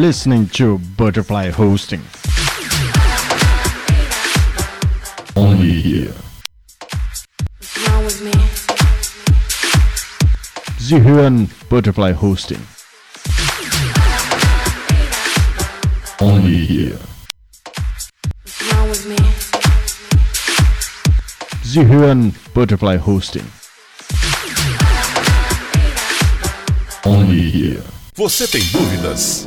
listening to Butterfly Hosting. Only here. Sie hören Butterfly Hosting. Only here. Sie hören Butterfly Hosting. Only here. Você tem dúvidas?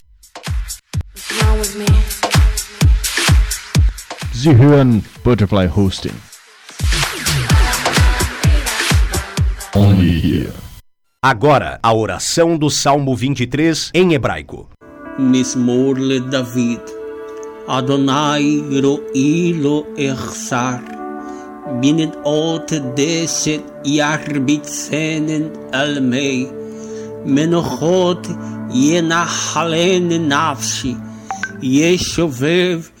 Zihuan Butterfly Hosting. Only here. Agora, a oração do Salmo 23 em hebraico. Mismor le David. Adonai ro'i lo echsar. Binnen ot deset yarbitzenen almei. Menochot yenachalen nafshi. yeshovev.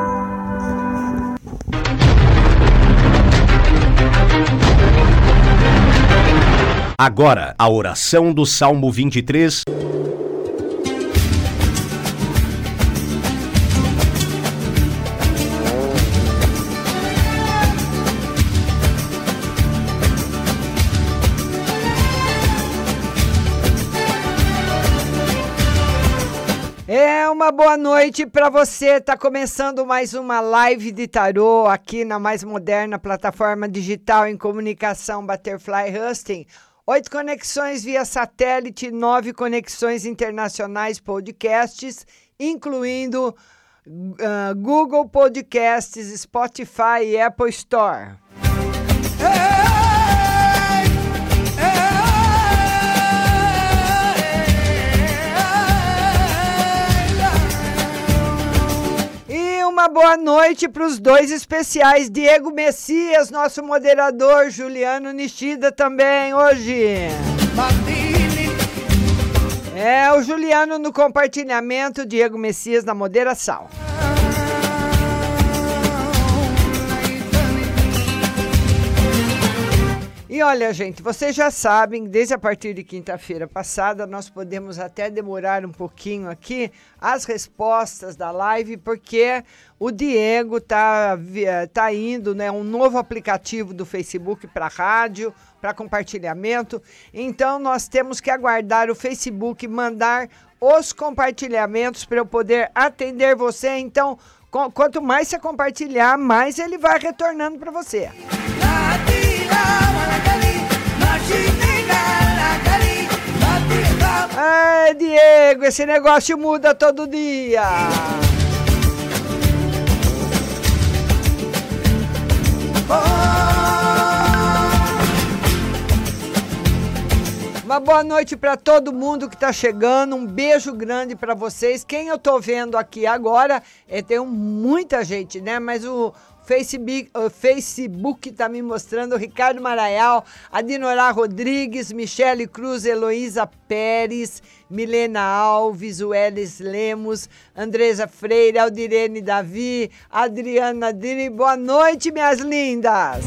Agora, a oração do Salmo 23 É uma boa noite para você. Tá começando mais uma live de tarô aqui na mais moderna plataforma digital em comunicação Butterfly Husting. Oito conexões via satélite, nove conexões internacionais podcasts, incluindo ah, Google Podcasts, Spotify e Apple Store. Uma boa noite para os dois especiais, Diego Messias, nosso moderador, Juliano Nishida também hoje. É o Juliano no compartilhamento, Diego Messias na moderação. E olha, gente, vocês já sabem, desde a partir de quinta-feira passada, nós podemos até demorar um pouquinho aqui as respostas da live, porque o Diego tá, eh, tá indo, né, um novo aplicativo do Facebook para rádio, para compartilhamento. Então nós temos que aguardar o Facebook mandar os compartilhamentos para eu poder atender você. Então, quanto mais você compartilhar, mais ele vai retornando para você. Ai, Diego, esse negócio muda todo dia. Uma boa noite para todo mundo que está chegando. Um beijo grande para vocês. Quem eu tô vendo aqui agora, é, tem muita gente, né? Mas o Facebook, Facebook tá me mostrando Ricardo Maraial, a Dinorá Rodrigues, Michele Cruz, Heloísa Pérez, Milena Alves, Welles Lemos, Andresa Freire, Aldirene Davi, Adriana Dini. Boa noite, minhas lindas!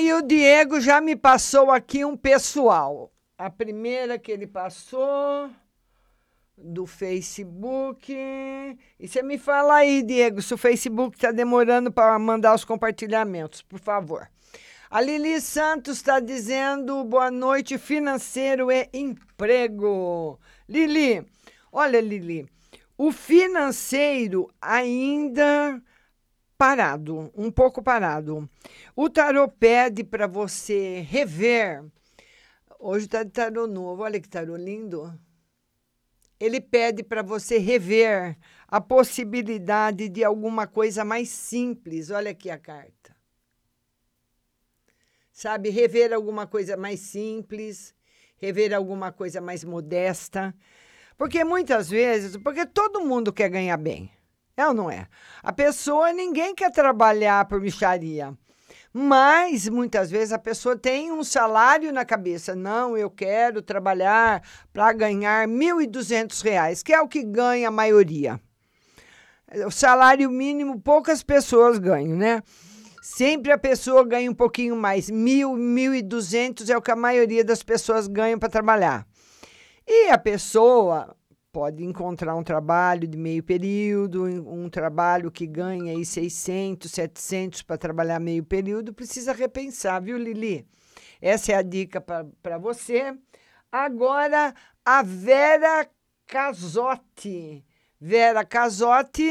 E o Diego já me passou aqui um pessoal. A primeira que ele passou do Facebook. E você me fala aí, Diego, se o Facebook está demorando para mandar os compartilhamentos, por favor. A Lili Santos está dizendo boa noite, financeiro e emprego. Lili, olha, Lili, o financeiro ainda parado, um pouco parado. O tarô pede para você rever. Hoje está de tarô novo, olha que tarô lindo. Ele pede para você rever a possibilidade de alguma coisa mais simples. Olha aqui a carta. sabe? Rever alguma coisa mais simples, rever alguma coisa mais modesta. Porque muitas vezes, porque todo mundo quer ganhar bem. É ou não é? A pessoa, ninguém quer trabalhar por micharia. Mas muitas vezes a pessoa tem um salário na cabeça. Não, eu quero trabalhar para ganhar 1.200 reais, que é o que ganha a maioria. O salário mínimo poucas pessoas ganham, né? Sempre a pessoa ganha um pouquinho mais. Mil, mil e duzentos é o que a maioria das pessoas ganham para trabalhar. E a pessoa pode encontrar um trabalho de meio período, um trabalho que ganha aí 600, 700 para trabalhar meio período, precisa repensar, viu, Lili? Essa é a dica para você. Agora, a Vera Casotti. Vera Casotti,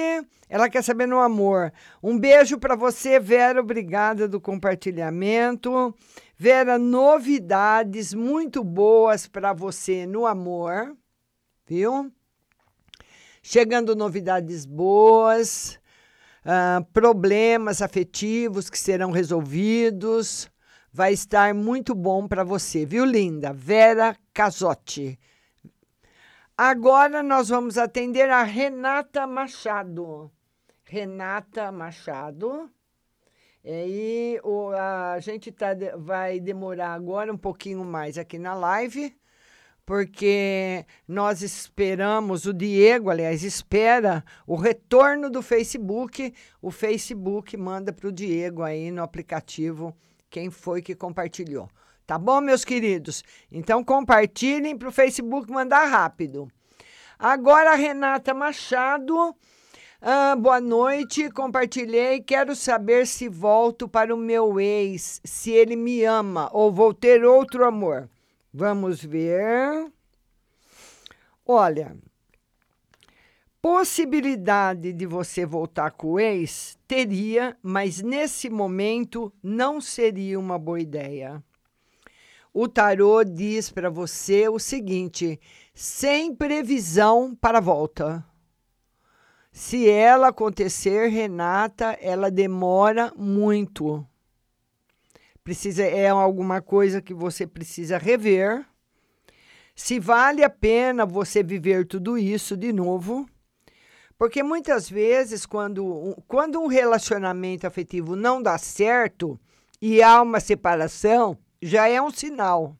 ela quer saber no amor. Um beijo para você, Vera, obrigada do compartilhamento. Vera, novidades muito boas para você no amor, viu? Chegando novidades boas, uh, problemas afetivos que serão resolvidos. Vai estar muito bom para você, viu, linda? Vera Casotti. Agora nós vamos atender a Renata Machado. Renata Machado. E o, a gente tá, vai demorar agora um pouquinho mais aqui na live, porque nós esperamos, o Diego, aliás, espera o retorno do Facebook. O Facebook manda para o Diego aí no aplicativo quem foi que compartilhou. Tá bom, meus queridos? Então compartilhem para o Facebook mandar rápido. Agora, Renata Machado. Ah, boa noite, compartilhei. Quero saber se volto para o meu ex, se ele me ama ou vou ter outro amor. Vamos ver. Olha, possibilidade de você voltar com o ex teria, mas nesse momento não seria uma boa ideia o tarô diz para você o seguinte: sem previsão para volta. Se ela acontecer, Renata, ela demora muito. Precisa é alguma coisa que você precisa rever. Se vale a pena você viver tudo isso de novo, porque muitas vezes quando, quando um relacionamento afetivo não dá certo e há uma separação, já é um sinal.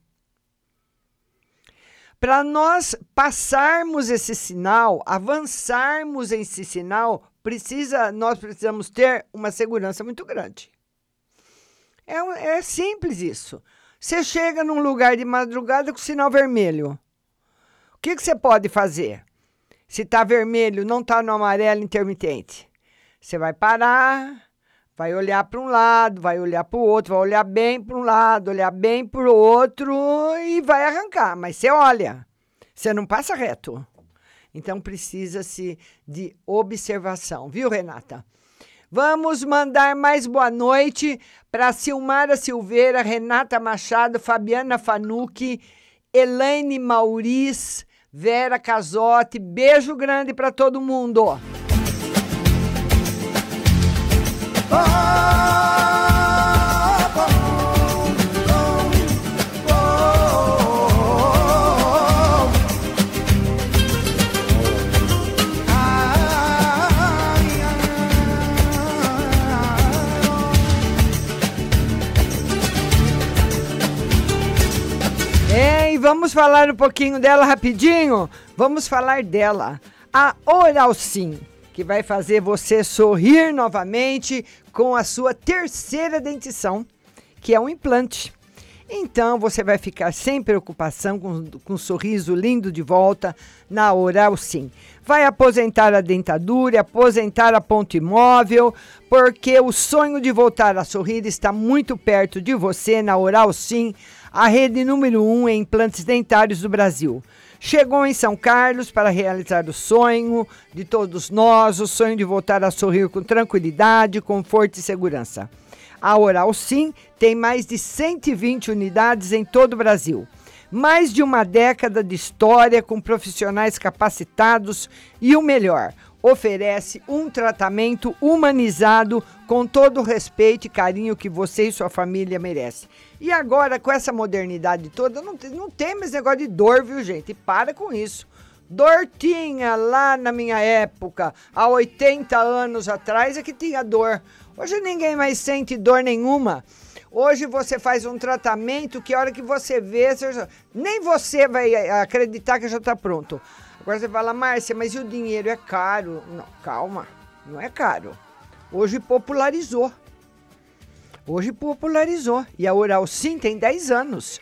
Para nós passarmos esse sinal, avançarmos esse sinal, precisa, nós precisamos ter uma segurança muito grande. É, é simples isso. Você chega num lugar de madrugada com sinal vermelho. O que, que você pode fazer? Se está vermelho, não está no amarelo intermitente. Você vai parar, Vai olhar para um lado, vai olhar para o outro, vai olhar bem para um lado, olhar bem para o outro e vai arrancar. Mas você olha, você não passa reto. Então precisa-se de observação, viu, Renata? Vamos mandar mais boa noite para Silmara Silveira, Renata Machado, Fabiana Fanucchi, Elaine Mauriz, Vera Casotti. Beijo grande para todo mundo. Vamos falar um pouquinho dela rapidinho? Vamos falar dela. A Oral Sim que vai fazer você sorrir novamente com a sua terceira dentição, que é um implante. Então você vai ficar sem preocupação, com, com um sorriso lindo de volta na Oral Sim. Vai aposentar a dentadura, aposentar a ponte móvel, porque o sonho de voltar a sorrir está muito perto de você na Oral Sim, a rede número um em implantes dentários do Brasil. Chegou em São Carlos para realizar o sonho de todos nós, o sonho de voltar a sorrir com tranquilidade, conforto e segurança. A Oral Sim tem mais de 120 unidades em todo o Brasil. Mais de uma década de história com profissionais capacitados e o melhor, oferece um tratamento humanizado com todo o respeito e carinho que você e sua família merecem. E agora, com essa modernidade toda, não tem, não tem mais negócio de dor, viu, gente? Para com isso. Dor tinha lá na minha época, há 80 anos atrás, é que tinha dor. Hoje ninguém mais sente dor nenhuma. Hoje você faz um tratamento que a hora que você vê, você já- nem você vai acreditar que já está pronto. Agora você fala, Márcia, mas e o dinheiro é caro? Não, calma, não é caro. Hoje popularizou. Hoje popularizou. E a Oral Sim tem 10 anos.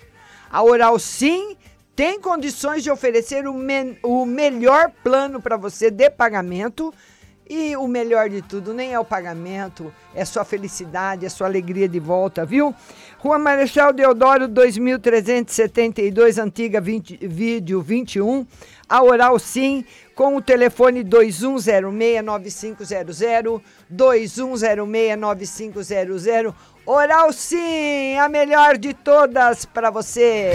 A Oral Sim tem condições de oferecer o, o melhor plano para você de pagamento. E o melhor de tudo, nem é o pagamento, é sua felicidade, é sua alegria de volta, viu? Rua Marechal Deodoro 2372, antiga 20, vídeo 21. A Oral Sim, com o telefone 2106-9500, 2106-9500. Oral Sim, a melhor de todas para você.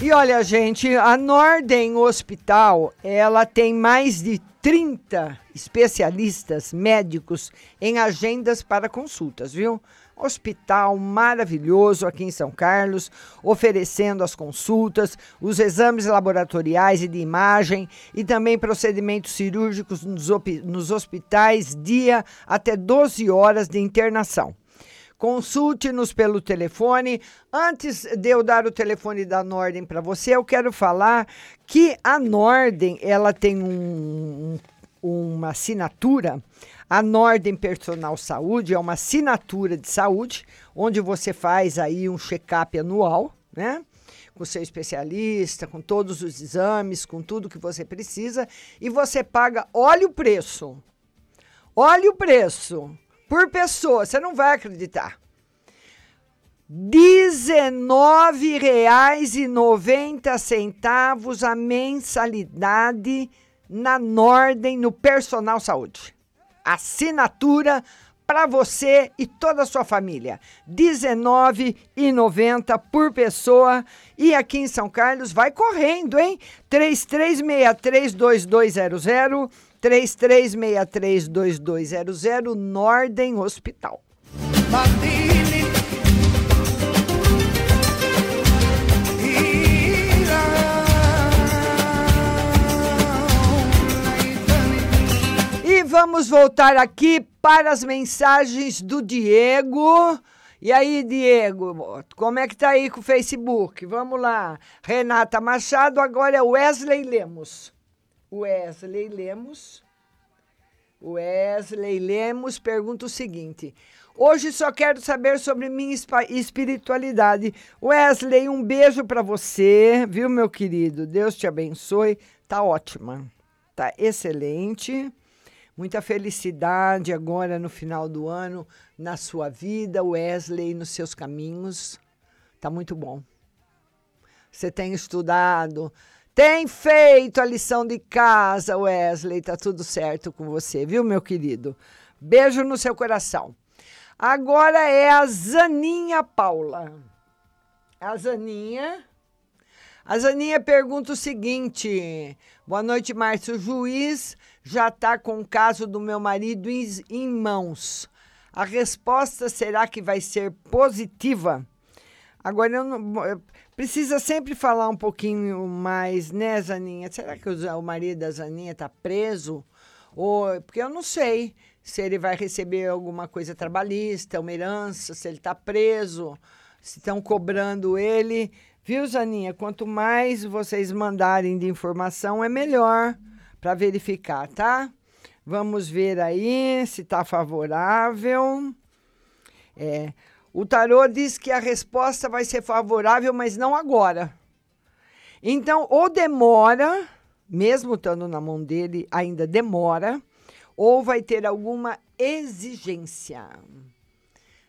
E olha, gente, a Norden Hospital, ela tem mais de 30 especialistas médicos em agendas para consultas, viu? Hospital maravilhoso aqui em São Carlos, oferecendo as consultas, os exames laboratoriais e de imagem e também procedimentos cirúrgicos nos, nos hospitais, dia até 12 horas de internação. Consulte-nos pelo telefone. Antes de eu dar o telefone da Norden para você, eu quero falar que a Norden ela tem um- um- uma assinatura. A Norden Personal Saúde é uma assinatura de saúde, onde você faz aí um check-up anual, né? Com seu especialista, com todos os exames, com tudo que você precisa, e você paga, olha o preço. Olha o preço por pessoa, você não vai acreditar. R$19,90 a mensalidade na Norden no Personal Saúde. Assinatura para você e toda a sua família. R$19,90 por pessoa. E aqui em São Carlos, vai correndo, hein? 33632200, 33632200, Norden Hospital. E vamos voltar aqui para as mensagens do Diego. E aí, Diego, como é que tá aí com o Facebook? Vamos lá. Renata Machado, agora é Wesley Lemos. Wesley Lemos. Wesley Lemos pergunta o seguinte: Hoje só quero saber sobre minha espiritualidade. Wesley, um beijo para você, viu, meu querido? Deus te abençoe. Tá ótima. Tá excelente. Muita felicidade agora no final do ano na sua vida, Wesley, nos seus caminhos. Tá muito bom. Você tem estudado, tem feito a lição de casa, Wesley. Tá tudo certo com você, viu, meu querido? Beijo no seu coração. Agora é a Zaninha Paula. A Zaninha. A Zaninha pergunta o seguinte: Boa noite, Márcio. Juiz já está com o caso do meu marido em, mãos. A resposta será que vai ser positiva? Agora, eu não, eu- precisa sempre falar um pouquinho mais, né, Zaninha? Será que o, o marido da Zaninha está preso? Ou, porque eu não sei se ele vai receber alguma coisa trabalhista, uma herança, se ele está preso, se estão cobrando ele. Viu, Zaninha? Quanto mais vocês mandarem de informação, é melhor para verificar, tá? Vamos ver aí se está favorável. É, o tarô diz que a resposta vai ser favorável, mas não agora. Então, ou demora, mesmo estando na mão dele, ainda demora, ou vai ter alguma exigência.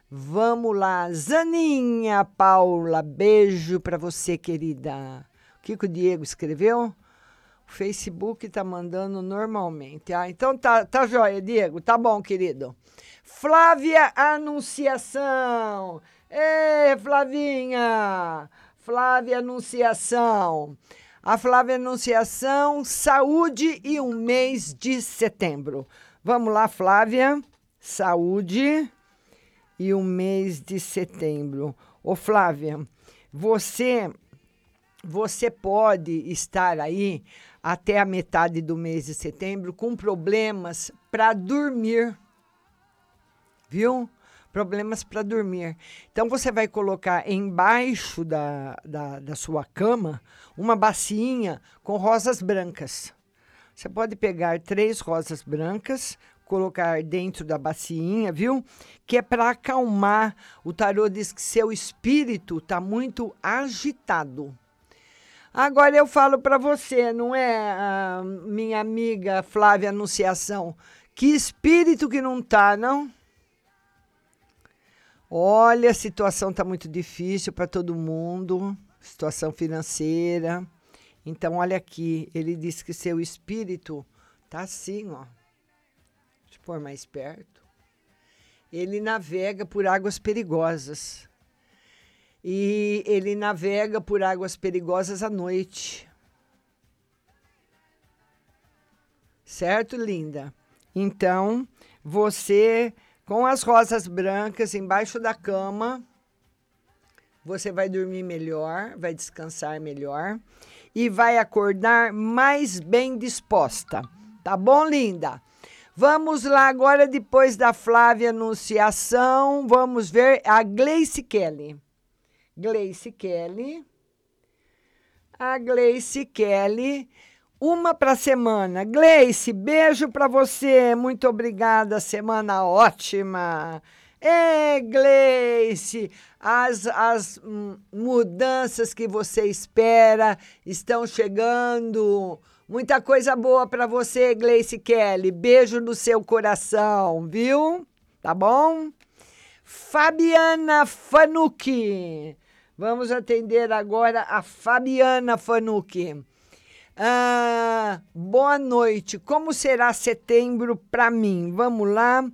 Vamos lá, Zaninha Paula, beijo para você, querida. O que, que o Diego escreveu? O Facebook tá mandando normalmente. Ah, então tá, tá joia, Diego. Tá bom, querido. Flávia Anunciação. Ê, Flavinha! Flávia Anunciação. A Flávia Anunciação, saúde e um mês de setembro. Vamos lá, Flávia. Saúde e um mês de setembro. Ô, Flávia, você você pode estar aí até a metade do mês de setembro com problemas para dormir. Viu? Problemas para dormir. Então você vai colocar embaixo da, da, da sua cama uma bacinha com rosas brancas. Você pode pegar três rosas brancas, colocar dentro da bacinha, viu? Que é para acalmar. O tarô diz que seu espírito está muito agitado. Agora eu falo para você, não é, ah, minha amiga Flávia Anunciação? Que espírito que não tá, não? Olha, a situação tá muito difícil para todo mundo, situação financeira. Então, olha aqui, ele diz que seu espírito tá assim, ó. Deixa eu pôr mais perto. Ele navega por águas perigosas e ele navega por águas perigosas à noite. Certo, linda? Então, você com as rosas brancas embaixo da cama, você vai dormir melhor, vai descansar melhor e vai acordar mais bem disposta. Tá bom, linda? Vamos lá agora, depois da Flávia Anunciação, vamos ver a Gleice Kelly. Gleice Kelly. A Gleice Kelly. Uma para semana. Gleice, beijo para você. Muito obrigada. Semana ótima. É, Gleice, as, as hum, mudanças que você espera estão chegando. Muita coisa boa para você, Gleice Kelly. Beijo no seu coração, viu? Tá bom? Fabiana Fanucci. Vamos atender agora a Fabiana Fanucci. Ah, boa noite. Como será setembro para mim? Vamos lá.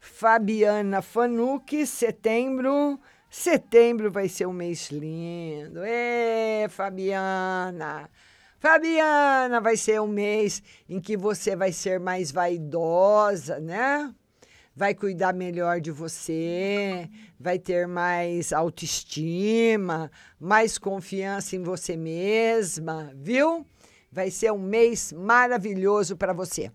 Fabiana Fanucci, setembro. Setembro vai ser um mês lindo. É, Fabiana. Fabiana, vai ser um mês em que você vai ser mais vaidosa, né? Vai cuidar melhor de você, vai ter mais autoestima, mais confiança em você mesma, viu? Vai ser um mês maravilhoso para você.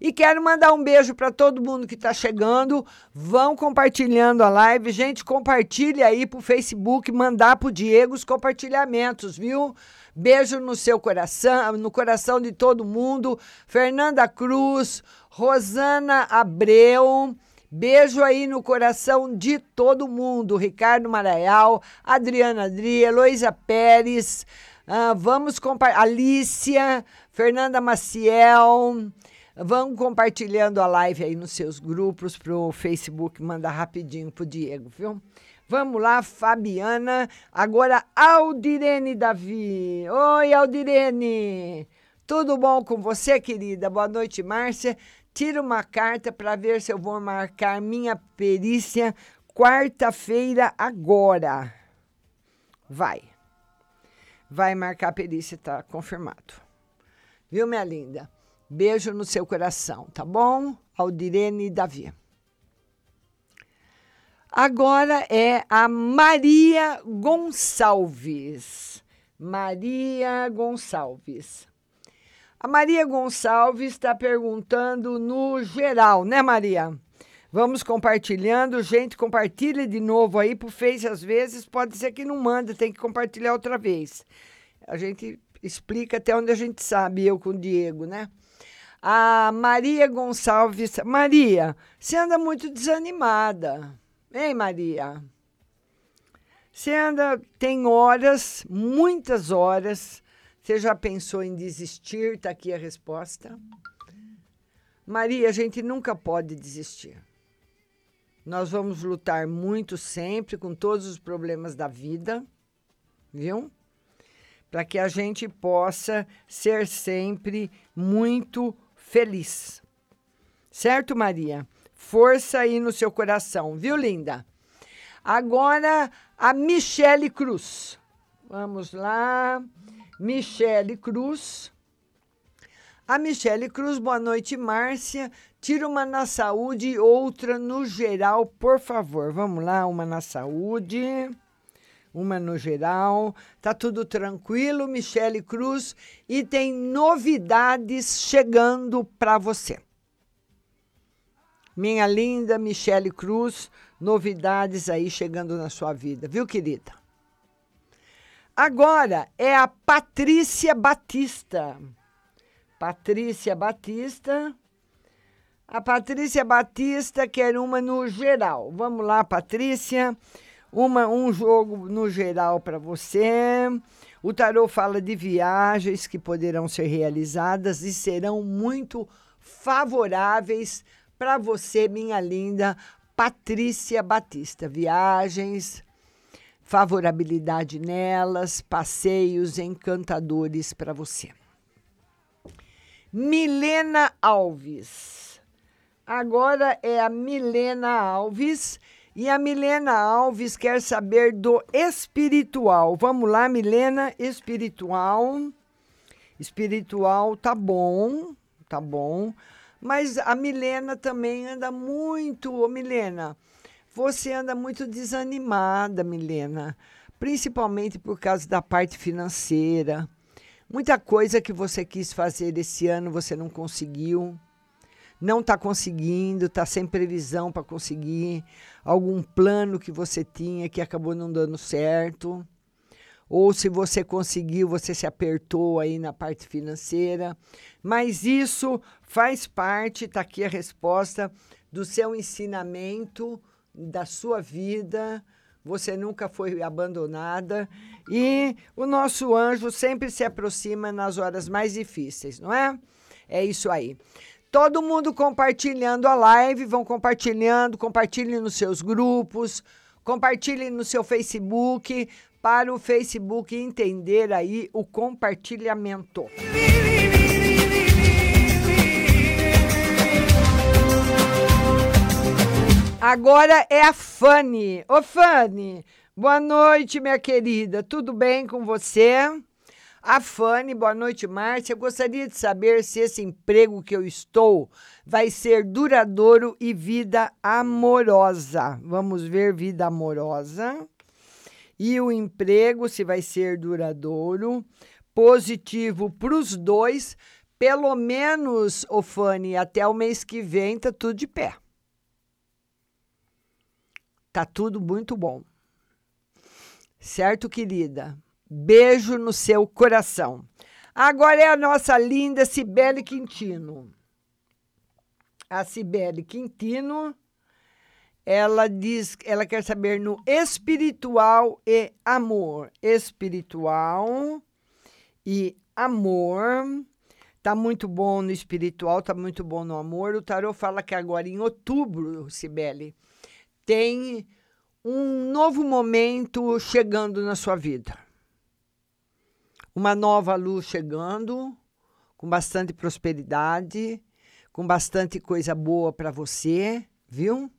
E quero mandar um beijo para todo mundo que está chegando. Vão compartilhando a live. Gente, compartilhe aí para o Facebook, mandar para o Diego os compartilhamentos, viu? Beijo no seu coração, no coração de todo mundo. Fernanda Cruz, Rosana Abreu. Beijo aí no coração de todo mundo. Ricardo Maraial, Adriana Adri, Heloísa Pérez. Uh, vamos compartilhar. Alícia, Fernanda Maciel. Vão compartilhando a live aí nos seus grupos pro Facebook, manda rapidinho pro Diego, viu? Vamos lá, Fabiana. Agora, Aldirene Davi. Oi, Aldirene. Tudo bom com você, querida? Boa noite, Márcia. Tira uma carta para ver se eu vou marcar minha perícia quarta-feira agora. Vai. Vai marcar a perícia, tá confirmado. Viu, minha linda? Beijo no seu coração, tá bom? Aldirene Davi. Agora é a Maria Gonçalves. Maria Gonçalves. A Maria Gonçalves está perguntando no geral, né, Maria? Vamos compartilhando. Gente, compartilha de novo aí pro Face. Às vezes pode ser que não manda, tem que compartilhar outra vez. A gente explica até onde a gente sabe, eu com o Diego, né? A Maria Gonçalves. Maria, você anda muito desanimada. Hein, Maria? Você anda, tem horas, muitas horas, você já pensou em desistir? Está aqui a resposta. Maria, a gente nunca pode desistir. Nós vamos lutar muito sempre com todos os problemas da vida, viu? Para que a gente possa ser sempre muito feliz. Certo, Maria? força aí no seu coração, viu, linda? Agora, a Michele Cruz. Vamos lá. Michele Cruz. A Michele Cruz, boa noite, Márcia. Tira uma na saúde e outra no geral, por favor. Vamos lá, uma na saúde, uma no geral. Tá tudo tranquilo, Michele Cruz, e tem novidades chegando para você. Minha linda Michele Cruz, novidades aí chegando na sua vida, viu, querida? Agora é a Patrícia Batista. Patrícia Batista. A Patrícia Batista quer uma no geral. Vamos lá, Patrícia. Uma, um jogo no geral para você. O tarô fala de viagens que poderão ser realizadas e serão muito favoráveis para você, minha linda Patrícia Batista. Viagens, favorabilidade nelas, passeios encantadores para você. Milena Alves. Agora é a Milena Alves. E a Milena Alves quer saber do espiritual. Vamos lá, Milena, espiritual. Espiritual tá bom, tá bom. Mas a Milena também anda muito, ô Milena, você anda muito desanimada, Milena, principalmente por causa da parte financeira. Muita coisa que você quis fazer esse ano você não conseguiu. Não está conseguindo, está sem previsão para conseguir. Algum plano que você tinha que acabou não dando certo. Ou se você conseguiu, você se apertou aí na parte financeira. Mas isso faz parte, está aqui a resposta, do seu ensinamento, da sua vida. Você nunca foi abandonada. E o nosso anjo sempre se aproxima nas horas mais difíceis, não é? É isso aí. Todo mundo compartilhando a live, vão compartilhando, compartilhem nos seus grupos, compartilhem no seu Facebook, para o Facebook entender aí o compartilhamento. Agora é a Fanny. Ô Fanny, boa noite, minha querida. Tudo bem com você? A Fanny, boa noite, Márcia. Eu gostaria de saber se esse emprego que eu estou vai ser duradouro e vida amorosa. Vamos ver vida amorosa. E o emprego, se vai ser duradouro, positivo para os dois, pelo menos, ô Fanny, até o mês que vem tá tudo de pé. Tá tudo muito bom. Certo, querida? Beijo no seu coração. Agora é a nossa linda Cibele Quintino. A Cibele Quintino, ela diz, ela quer saber no espiritual e amor. Espiritual e amor. Tá muito bom no espiritual, tá muito bom no amor. O tarô fala que agora em outubro, Cibele, tem um novo momento chegando na sua vida. Uma nova luz chegando, com bastante prosperidade, com bastante coisa boa para você, viu?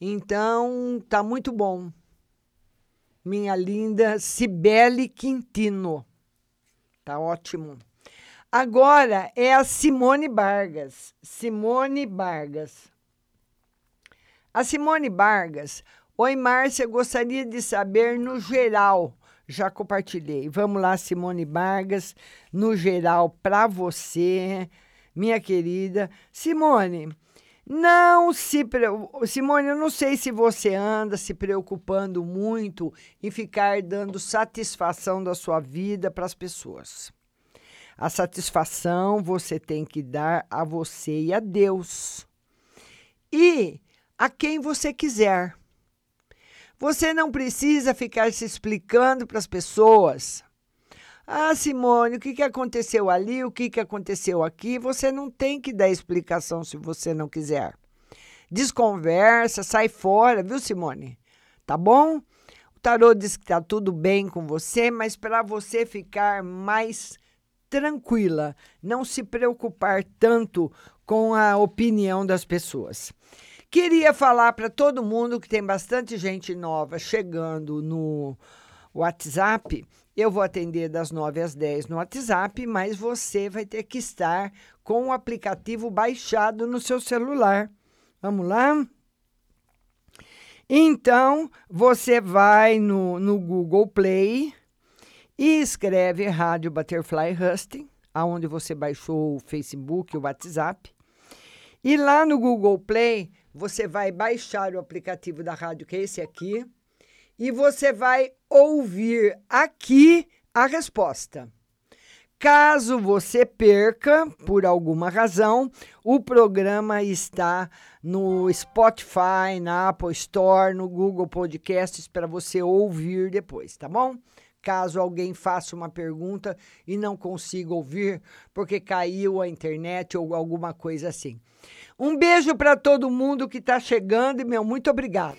Então, tá muito bom. Minha linda Cibele Quintino. Tá ótimo. Agora é a Simone Vargas. Simone Vargas. A Simone Vargas. Oi, Márcia, gostaria de saber no geral. Já compartilhei. Vamos lá, Simone Vargas, no geral, para você, minha querida. Simone, não se. Simone, eu não sei se você anda se preocupando muito em ficar dando satisfação da sua vida para as pessoas. A satisfação você tem que dar a você e a Deus. E a quem você quiser. Você não precisa ficar se explicando para as pessoas. Ah, Simone, o que, que aconteceu ali? O que, que aconteceu aqui? Você não tem que dar explicação se você não quiser. Desconversa, sai fora, viu, Simone? Tá bom? O tarô diz que tá tudo bem com você, mas para você ficar mais tranquila, não se preocupar tanto com a opinião das pessoas. Queria falar para todo mundo que tem bastante gente nova chegando no WhatsApp. Eu vou atender das 9 às 10 no WhatsApp, mas você vai ter que estar com o aplicativo baixado no seu celular. Vamos lá? Então, você vai no, no Google Play e escreve Rádio Butterfly Husting, aonde você baixou o Facebook, o WhatsApp. E lá no Google Play, você vai baixar o aplicativo da rádio, que é esse aqui, e você vai ouvir aqui a resposta. Caso você perca, por alguma razão, o programa está no Spotify, na Apple Store, no Google Podcasts para você ouvir depois, tá bom? Caso alguém faça uma pergunta e não consiga ouvir porque caiu a internet ou alguma coisa assim. Um beijo para todo mundo que está chegando e meu muito obrigado.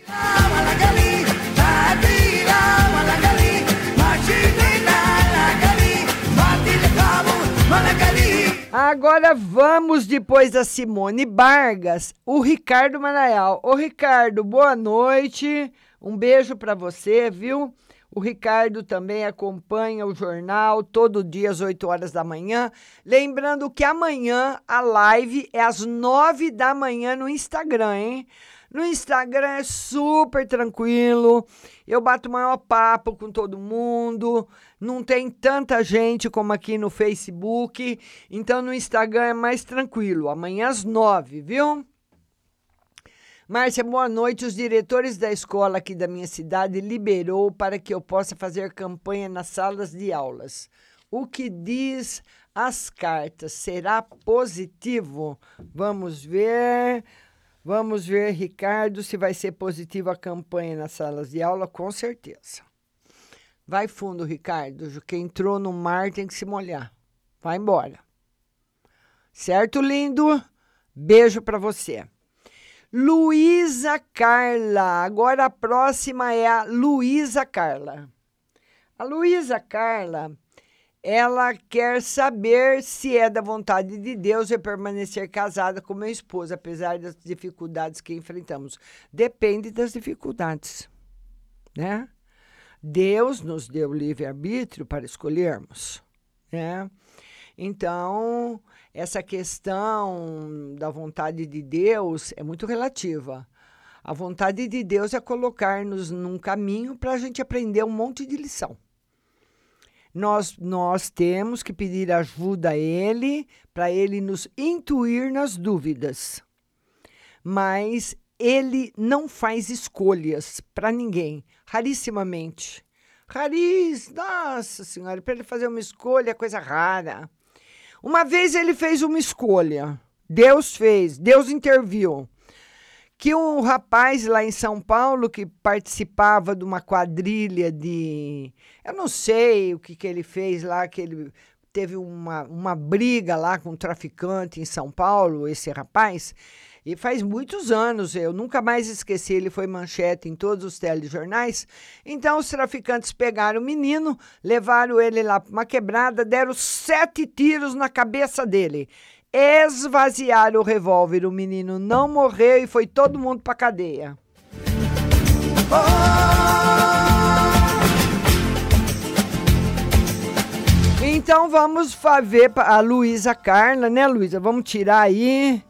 Agora vamos depois da Simone Vargas, o Ricardo Manaial. Ô Ricardo, boa noite. Um beijo para você, viu? O Ricardo também acompanha o jornal todo dia às 8 horas da manhã. Lembrando que amanhã a live é às 9 da manhã no Instagram, hein? No Instagram é super tranquilo. Eu bato maior papo com todo mundo. Não tem tanta gente como aqui no Facebook. Então no Instagram é mais tranquilo. Amanhã às nove, viu? Márcia, boa noite. Os diretores da escola aqui da minha cidade liberou para que eu possa fazer campanha nas salas de aulas. O que diz as cartas? Será positivo? Vamos ver. Vamos ver, Ricardo, se vai ser positiva a campanha nas salas de aula, com certeza. Vai fundo, Ricardo. Quem entrou no mar tem que se molhar. Vai embora. Certo, lindo? Beijo para você. Luísa Carla. Agora a próxima é a Luísa Carla. A Luísa Carla ela quer saber se é da vontade de Deus eu permanecer casada com meu esposo, apesar das dificuldades que enfrentamos. Depende das dificuldades, né? Deus nos deu livre-arbítrio para escolhermos, né? Então, essa questão da vontade de Deus é muito relativa. A vontade de Deus é colocar-nos num caminho para a gente aprender um monte de lição nós, nós temos que pedir ajuda a Ele para Ele nos intuir nas dúvidas. Mas Ele não faz escolhas para ninguém, rarissimamente. Raris, nossa senhora, para ele fazer uma escolha é coisa rara. Uma vez ele fez uma escolha, Deus fez, Deus interviu que um rapaz lá em São Paulo que participava de uma quadrilha de. Eu não sei o que, que ele fez lá, que ele teve uma, uma briga lá com um traficante em São Paulo, esse rapaz. E faz muitos anos, eu nunca mais esqueci, ele foi manchete em todos os telejornais. Então, os traficantes pegaram o menino, levaram ele lá para uma quebrada, deram sete tiros na cabeça dele esvaziaram o revólver. O menino não morreu e foi todo mundo para cadeia. Então vamos ver a Luísa Carla, né, Luísa? Vamos tirar aí.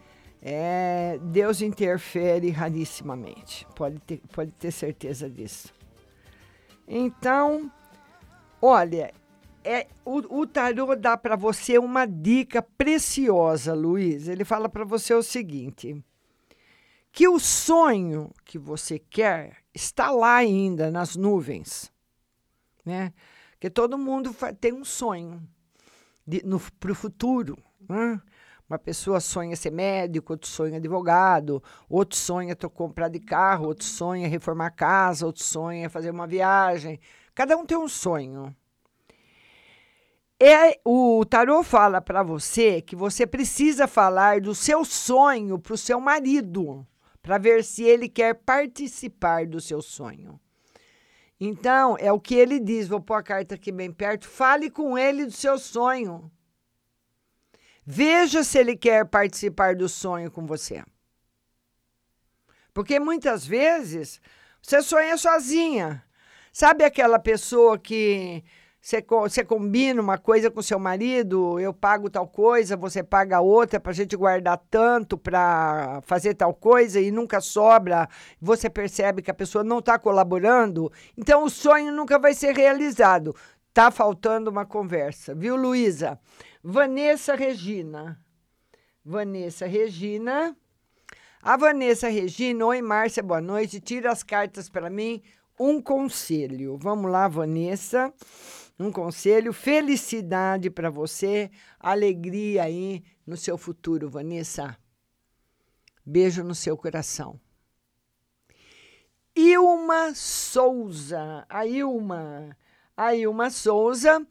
É, Deus interfere rarissimamente. Pode ter, pode ter certeza disso. Então, olha, é, o, o tarô dá para você uma dica preciosa, Luiz. Ele fala para você o seguinte: que o sonho que você quer está lá ainda nas nuvens, né? Que todo mundo tem um sonho para o futuro. Né? Uma pessoa sonha ser médico, outro sonha advogado, outro sonha comprar de carro, outro sonha reformar casa, outro sonha fazer uma viagem. Cada um tem um sonho. É, o tarô fala para você que você precisa falar do seu sonho para o seu marido, para ver se ele quer participar do seu sonho. Então, é o que ele diz. Vou pôr a carta aqui bem perto. Fale com ele do seu sonho. Veja se ele quer participar do sonho com você. Porque muitas vezes você sonha sozinha. Sabe aquela pessoa que você, você combina uma coisa com seu marido, eu pago tal coisa, você paga outra para a gente guardar tanto para fazer tal coisa e nunca sobra, você percebe que a pessoa não está colaborando, então o sonho nunca vai ser realizado. Tá faltando uma conversa, viu, Luísa? Vanessa Regina. Vanessa Regina. A Vanessa Regina, oi Márcia, boa noite. Tira as cartas para mim. Um conselho. Vamos lá, Vanessa. Um conselho. Felicidade para você. Alegria aí no seu futuro, Vanessa. Beijo no seu coração. Ilma Souza. A Ilma. A Ilma Souza.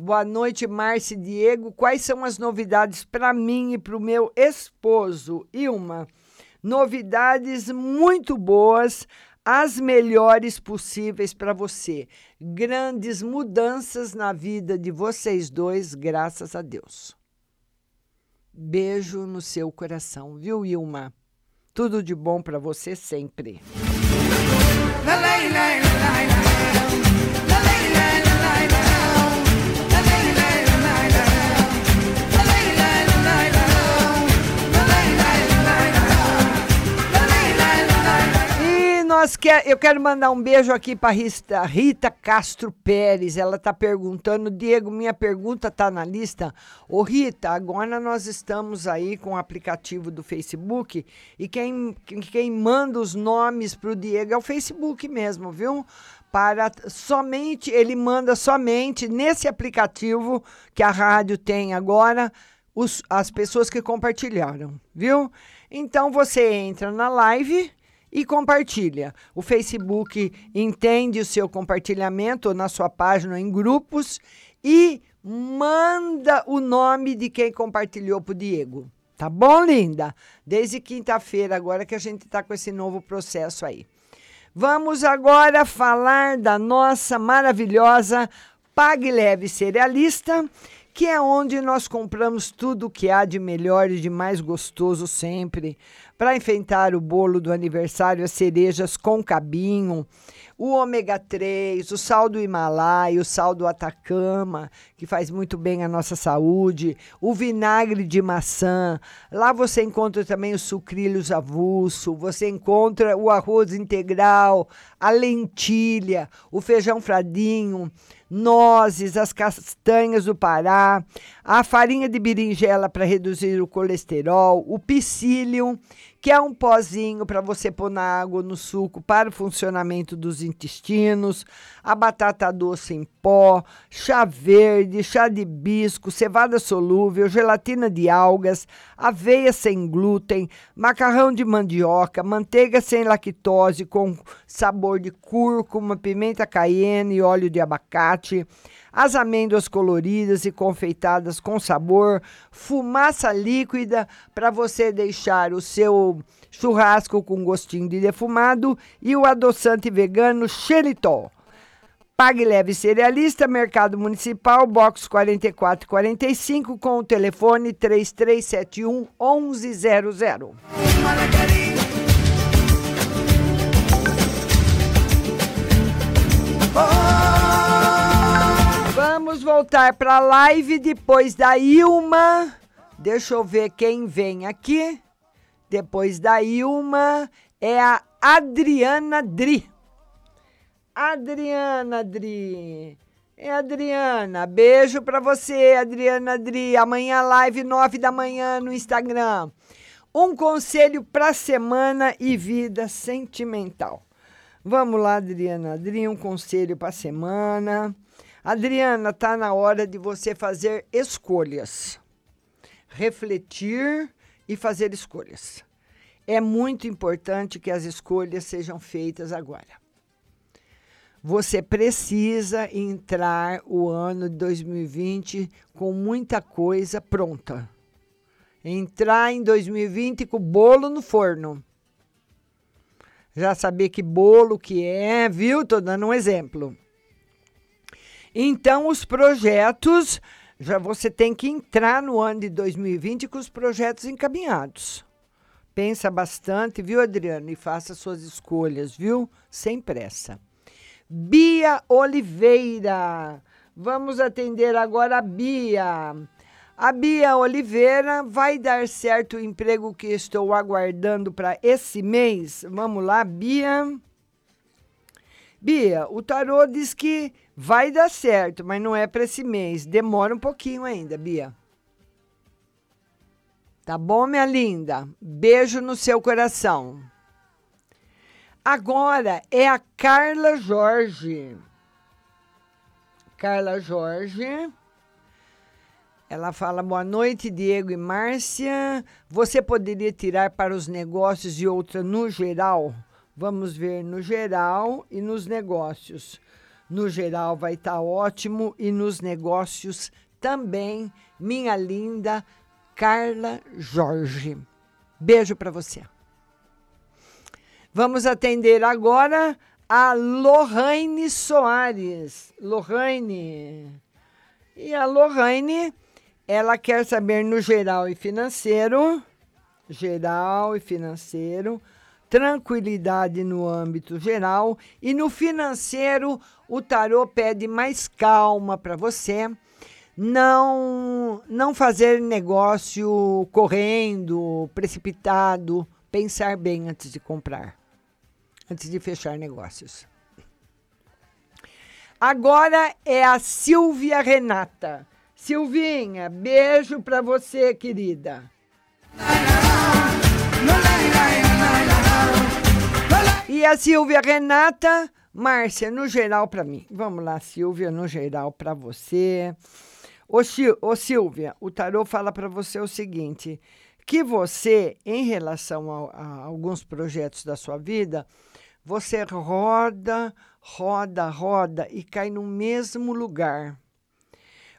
Boa noite, Márcia e Diego. Quais são as novidades para mim e para o meu esposo? Ilma, novidades muito boas, as melhores possíveis para você. Grandes mudanças na vida de vocês dois, graças a Deus. Beijo no seu coração, viu, Ilma? Tudo de bom para você sempre. E quer, eu quero mandar um beijo aqui para Rita, Rita Castro Pérez. Ela está perguntando, Diego, minha pergunta está na lista. Ô Rita, agora nós estamos aí com o aplicativo do Facebook e quem, quem manda os nomes para o Diego é o Facebook mesmo, viu? Para somente, ele manda somente nesse aplicativo que a rádio tem agora os- as pessoas que compartilharam, viu? Então você entra na live e compartilha. O Facebook entende o seu compartilhamento na sua página em grupos e manda o nome de quem compartilhou pro Diego. Tá bom, linda? Desde quinta-feira agora que a gente está com esse novo processo aí. Vamos agora falar da nossa maravilhosa Pague Leve Cerealista, que é onde nós compramos tudo o que há de melhor e de mais gostoso sempre. Para enfeitar o bolo do aniversário, as cerejas com cabinho, o ômega 3, o sal do Himalaia, o sal do Atacama, que faz muito bem à nossa saúde, o vinagre de maçã. Lá você encontra também os sucrilhos avulso, você encontra o arroz integral, a lentilha, o feijão fradinho, nozes, as castanhas do Pará, a farinha de berinjela para reduzir o colesterol, o psyllium, que é um pozinho para você pôr na água no suco para o funcionamento dos intestinos, a batata doce em pó, chá verde, chá de hibisco, cevada solúvel, gelatina de algas, aveia sem glúten, macarrão de mandioca, manteiga sem lactose com sabor de cúrcuma, pimenta cayenne e óleo de abacate, as amêndoas coloridas e confeitadas com sabor, fumaça líquida para você deixar o seu churrasco com gostinho de defumado e o adoçante vegano xeritol. Pague Leve Cerealista, Mercado Municipal, box 4445, com o telefone 3371 1100. Vamos voltar para a live depois da Ilma. Deixa eu ver quem vem aqui. Depois da Ilma é a Adriana Dri. Adriana Dri. É Adriana. Beijo para você, Adriana Dri. Amanhã live nove da manhã no Instagram. Um conselho para semana e vida sentimental. Vamos lá, Adriana. Adri, um conselho para semana. Adriana, tá na hora de você fazer escolhas. Refletir e fazer escolhas. É muito importante que as escolhas sejam feitas agora. Você precisa entrar o ano de 2020 com muita coisa pronta. Entrar em 2020 com bolo no forno. Já saber que bolo que é, viu? Tô dando um exemplo. Então, os projetos Já você tem que entrar no ano de 2020 com os projetos encaminhados. Pensa bastante, viu, Adriana? E faça suas escolhas, viu? Sem pressa. Bia Oliveira. Vamos atender agora a Bia. A Bia Oliveira vai dar certo o emprego que estou aguardando para esse mês. Vamos lá, Bia. Bia, o tarô diz que vai dar certo, mas não é para esse mês. Demora um pouquinho ainda, Bia. Tá bom, minha linda? Beijo no seu coração. Agora é a Carla Jorge. Carla Jorge. Ela fala: boa noite, Diego e Márcia. Você poderia tirar para os negócios e outra no geral? Vamos ver no geral e nos negócios. No geral vai estar tá ótimo e nos negócios também, minha linda Carla Jorge. Beijo para você. Vamos atender agora a Lohane Soares. Lohane. E a Lohane, ela quer saber no geral e financeiro, geral e financeiro, tranquilidade no âmbito geral e no financeiro o tarô pede mais calma para você não não fazer negócio correndo, precipitado, pensar bem antes de comprar, antes de fechar negócios. Agora é a Silvia Renata. Silvinha, beijo para você, querida. E a Silvia Renata, Márcia, no geral para mim. Vamos lá, Silvia, no geral para você. Ô, ô Silvia, o tarô fala para você o seguinte: que você, em relação a, a alguns projetos da sua vida, você roda, roda, roda e cai no mesmo lugar.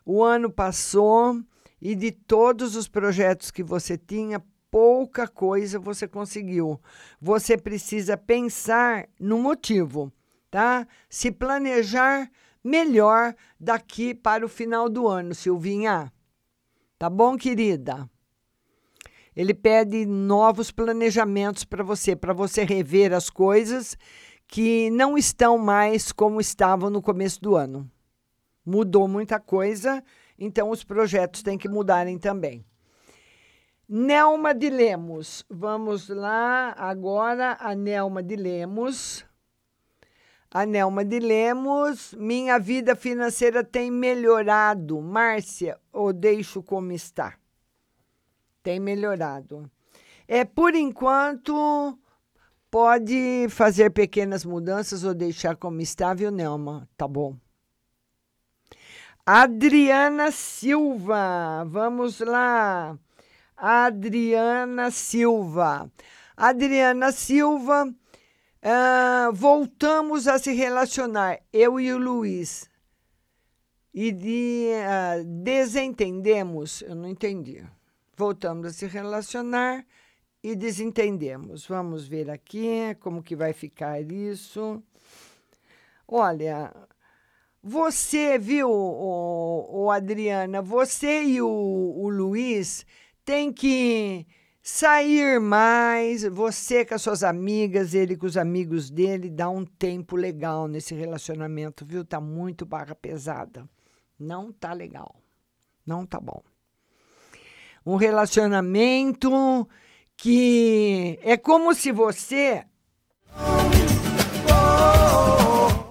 O ano passou e de todos os projetos que você tinha, pouca coisa você conseguiu. Você precisa pensar no motivo, tá? Se planejar melhor daqui para o final do ano, Silvinha. Tá bom, querida? Ele pede novos planejamentos para você, para você rever as coisas que não estão mais como estavam no começo do ano. Mudou muita coisa, então os projetos têm que mudarem também. Nelma de Lemos. Vamos lá agora a Nelma de Lemos. A Nelma de Lemos, minha vida financeira tem melhorado. Márcia, ou deixo como está? Tem melhorado. É, por enquanto, pode fazer pequenas mudanças ou deixar como está, viu, Nelma? Tá bom. Adriana Silva, vamos lá. Adriana Silva. Adriana Silva Uh, voltamos a se relacionar, eu e o Luiz. E de, uh, desentendemos, eu não entendi. Voltamos a se relacionar e desentendemos. Vamos ver aqui como que vai ficar isso. Olha, você, viu, o Adriana, você e o, o Luiz têm que sair mais, você com as suas amigas, ele com os amigos dele, dá um tempo legal nesse relacionamento, viu? Tá muito barra pesada. Não tá legal. Não tá bom. Um relacionamento que é como se você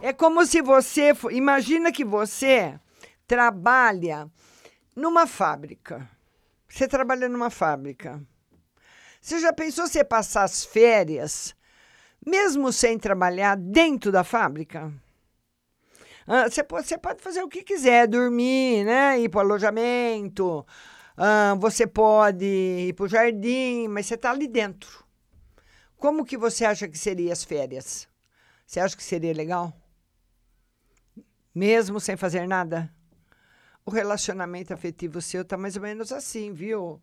É como se você, imagina que você trabalha numa fábrica. Você trabalha numa fábrica. Você já pensou você passar as férias, mesmo sem trabalhar, dentro da fábrica? Ah, você, pode, você pode fazer o que quiser, dormir, né? ir para o alojamento, ah, você pode ir para o jardim, mas você está ali dentro. Como que você acha que seriam as férias? Você acha que seria legal? Mesmo sem fazer nada? O relacionamento afetivo seu está mais ou menos assim, viu?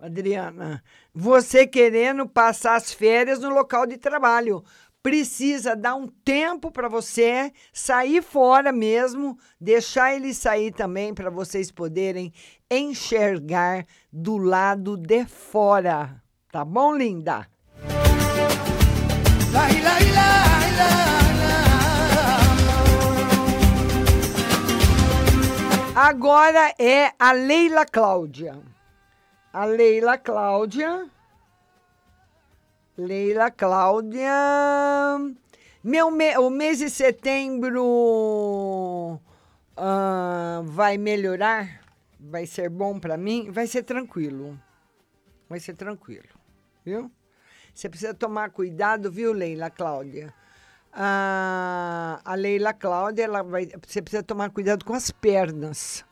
Adriana, você querendo passar as férias no local de trabalho. precisa dar um tempo para você sair fora mesmo, deixar ele sair também para vocês poderem enxergar do lado de fora. Tá bom, linda? La, la, la, la, Agora é a Leila Cláudia. A Leila Cláudia. Leila Cláudia. Meu me- o mês de setembro ah, vai melhorar? Vai ser bom para mim? Vai ser tranquilo. Vai ser tranquilo, viu? Você precisa tomar cuidado, viu, Leila Cláudia? Ah, a Leila Cláudia, ela vai, você precisa tomar cuidado com as pernas.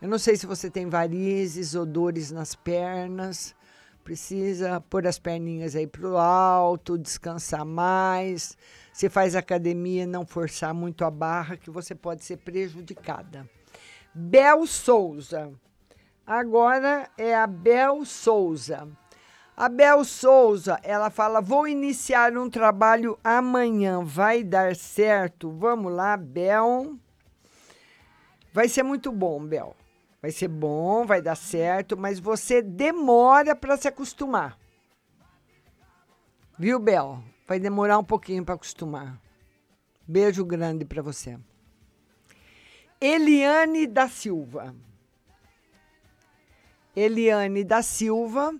Eu não sei se você tem varizes ou dores nas pernas. Precisa pôr as perninhas aí para o alto, descansar mais. Se faz academia, não forçar muito a barra, que você pode ser prejudicada. Bel Souza. Agora é a Bel Souza. A Bel Souza, ela fala: vou iniciar um trabalho amanhã, vai dar certo? Vamos lá, Bel. Vai ser muito bom, Bel. Vai ser bom, vai dar certo, mas você demora para se acostumar. Viu, Bel? Vai demorar um pouquinho para acostumar. Beijo grande para você. Eliane da Silva. Eliane da Silva,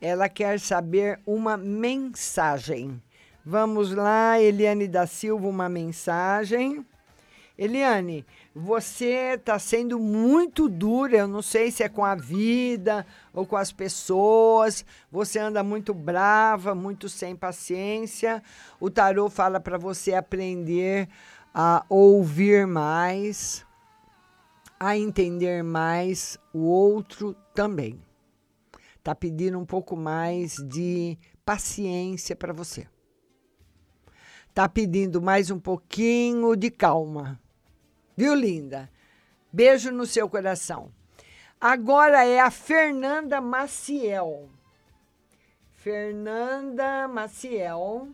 ela quer saber uma mensagem. Vamos lá, Eliane da Silva, uma mensagem. Eliane, você está sendo muito dura, eu não sei se é com a vida ou com as pessoas. Você anda muito brava, muito sem paciência. O tarô fala para você aprender a ouvir mais, a entender mais o outro também. Tá pedindo um pouco mais de paciência para você. Tá pedindo mais um pouquinho de calma. Viu, linda? Beijo no seu coração. Agora é a Fernanda Maciel. Fernanda Maciel.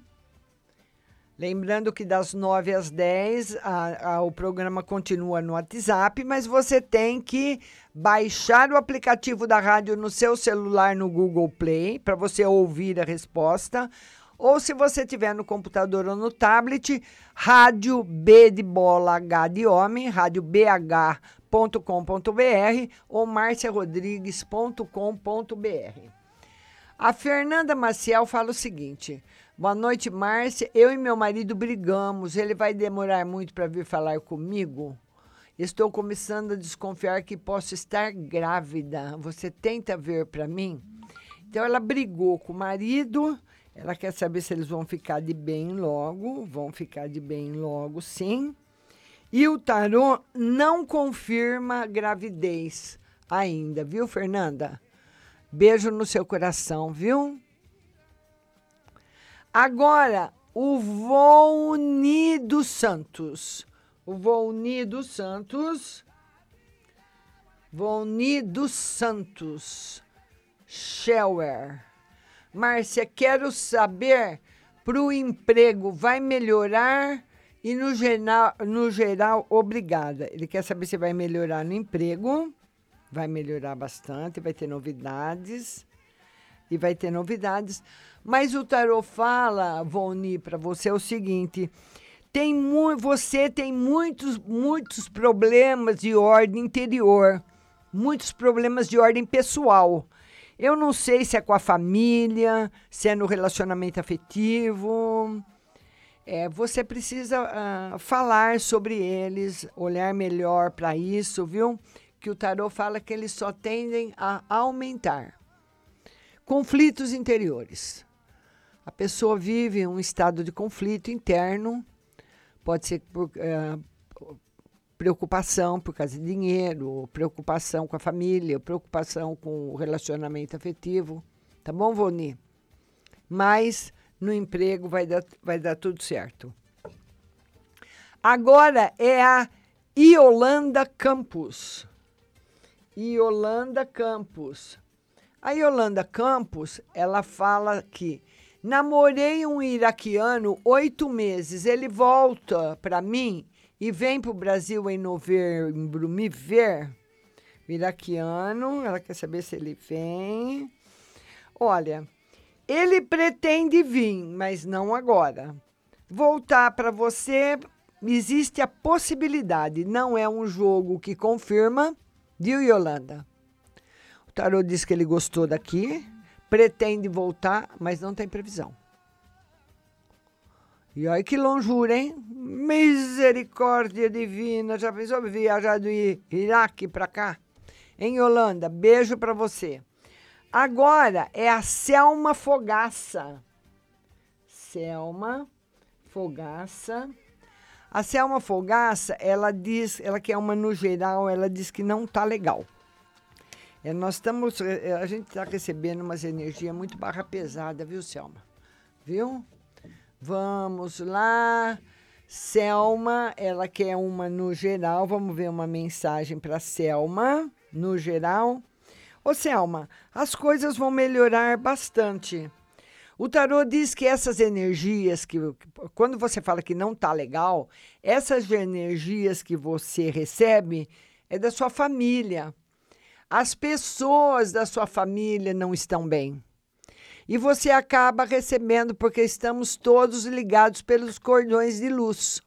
Lembrando que das 9 às 10 a- a- o programa continua no WhatsApp, mas você tem que baixar o aplicativo da rádio no seu celular no Google Play para você ouvir a resposta. Ou se você tiver no computador ou no tablet, rádio B de bola H de homem, rádio bh.com.br ou marciarodrigues.com.br. A Fernanda Maciel fala o seguinte: Boa noite, Márcia. Eu e meu marido brigamos. Ele vai demorar muito para vir falar comigo? Estou começando a desconfiar que posso estar grávida. Você tenta ver para mim? Então ela brigou com o marido. Ela quer saber se eles vão ficar de bem logo. Vão ficar de bem logo, sim. E o tarô não confirma gravidez ainda, viu, Fernanda? Beijo no seu coração, viu? Agora, o Volni dos Santos. O Volni dos Santos. Volni dos Santos. Shower. Márcia, quero saber para o emprego vai melhorar e no geral, no geral, obrigada. Ele quer saber se vai melhorar no emprego. Vai melhorar bastante, vai ter novidades. E vai ter novidades. Mas o tarô fala, Voni, para você é o seguinte: tem mu você tem muitos, muitos problemas de ordem interior, muitos problemas de ordem pessoal. Eu não sei se é com a família, se é no relacionamento afetivo. É, você precisa ah, falar sobre eles, olhar melhor para isso, viu? Que o tarô fala que eles só tendem a aumentar. Conflitos interiores. A pessoa vive um estado de conflito interno, pode ser por eh, preocupação por causa de dinheiro, preocupação com a família, preocupação com o relacionamento afetivo. Tá bom, Voni? Mas no emprego vai dar, vai dar tudo certo. Agora é a Iolanda Campos. Iolanda Campos. A Yolanda Campos, ela fala que Namorei um iraquiano oito meses. Ele volta para mim e vem para o Brasil em novembro me ver. O iraquiano, ela quer saber se ele vem. Olha, ele pretende vir, mas não agora. Voltar para você, existe a possibilidade. Não é um jogo que confirma, viu, Yolanda? O tarô diz que ele gostou daqui, pretende voltar, mas não tem previsão. E olha que longura, hein? Misericórdia divina. Já pensou viajar do Iraque para cá? Em Holanda, beijo para você. Agora é a Selma Fogaça. Selma Fogaça. A Selma Fogaça, ela diz, ela que é uma no geral, ela diz que não tá legal. É, nós estamos, é, a gente está recebendo umas energias muito barra pesada, viu, Selma? Viu? Vamos lá. Selma, ela quer uma no geral. Vamos ver uma mensagem para Selma, no geral. Ô, Selma, as coisas vão melhorar bastante. O tarô diz que essas energias que quando você fala que não tá legal, essas energias que você recebe é da sua família. As pessoas da sua família não estão bem. E você acaba recebendo porque estamos todos ligados pelos cordões de luz.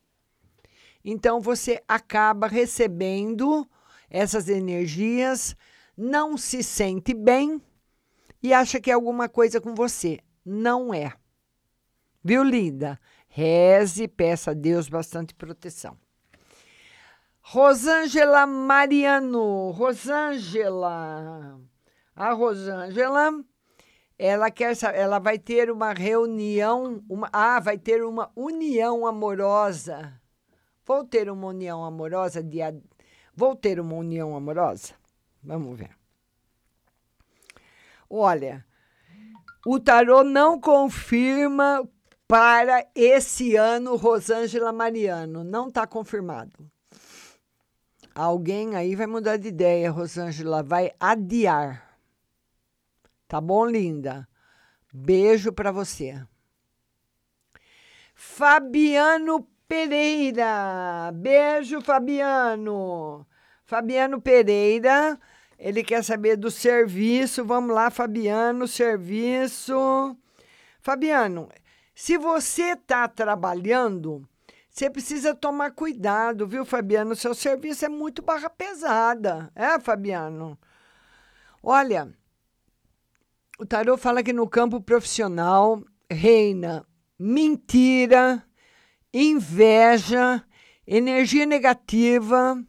Então você acaba recebendo essas energias, não se sente bem e acha que é alguma coisa com você. Não é. Viu, linda? Reze, peça a Deus bastante proteção. Rosângela Mariano. Rosângela. A Rosângela, ela quer ela vai ter uma reunião, uma, ah, vai ter uma união amorosa. Vou ter uma união amorosa dia Vou ter uma união amorosa? Vamos ver. Olha, o tarô não confirma para esse ano Rosângela Mariano. Não está confirmado. Alguém aí vai mudar de ideia, Rosângela. Vai adiar. Tá bom, linda? Beijo para você. Fabiano Pereira. Beijo, Fabiano. Fabiano Pereira. Ele quer saber do serviço. Vamos lá, Fabiano, serviço. Fabiano, se você está trabalhando, você precisa tomar cuidado, viu, Fabiano? Seu serviço é muito barra pesada. É, Fabiano? Olha, o tarô fala que no campo profissional reina mentira, inveja, energia negativa.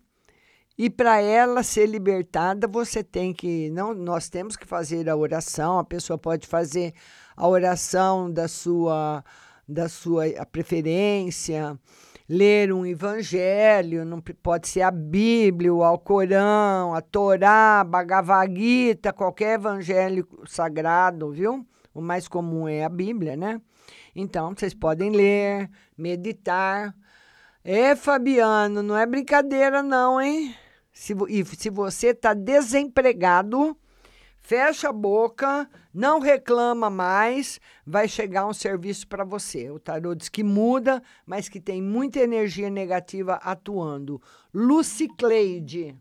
E para ela ser libertada, você tem que. Não, nós temos que fazer a oração. A pessoa pode fazer a oração da sua, da sua preferência, ler um evangelho, não pode ser a Bíblia, o Alcorão, a Torá, Bhagavad Gita, qualquer evangelho sagrado, viu? O mais comum é a Bíblia, né? Então, vocês podem ler, meditar. É, Fabiano, não é brincadeira, não, hein? Se, e se você está desempregado, fecha a boca, não reclama mais, vai chegar um serviço para você. O tarô diz que muda, mas que tem muita energia negativa atuando. Lucicleide.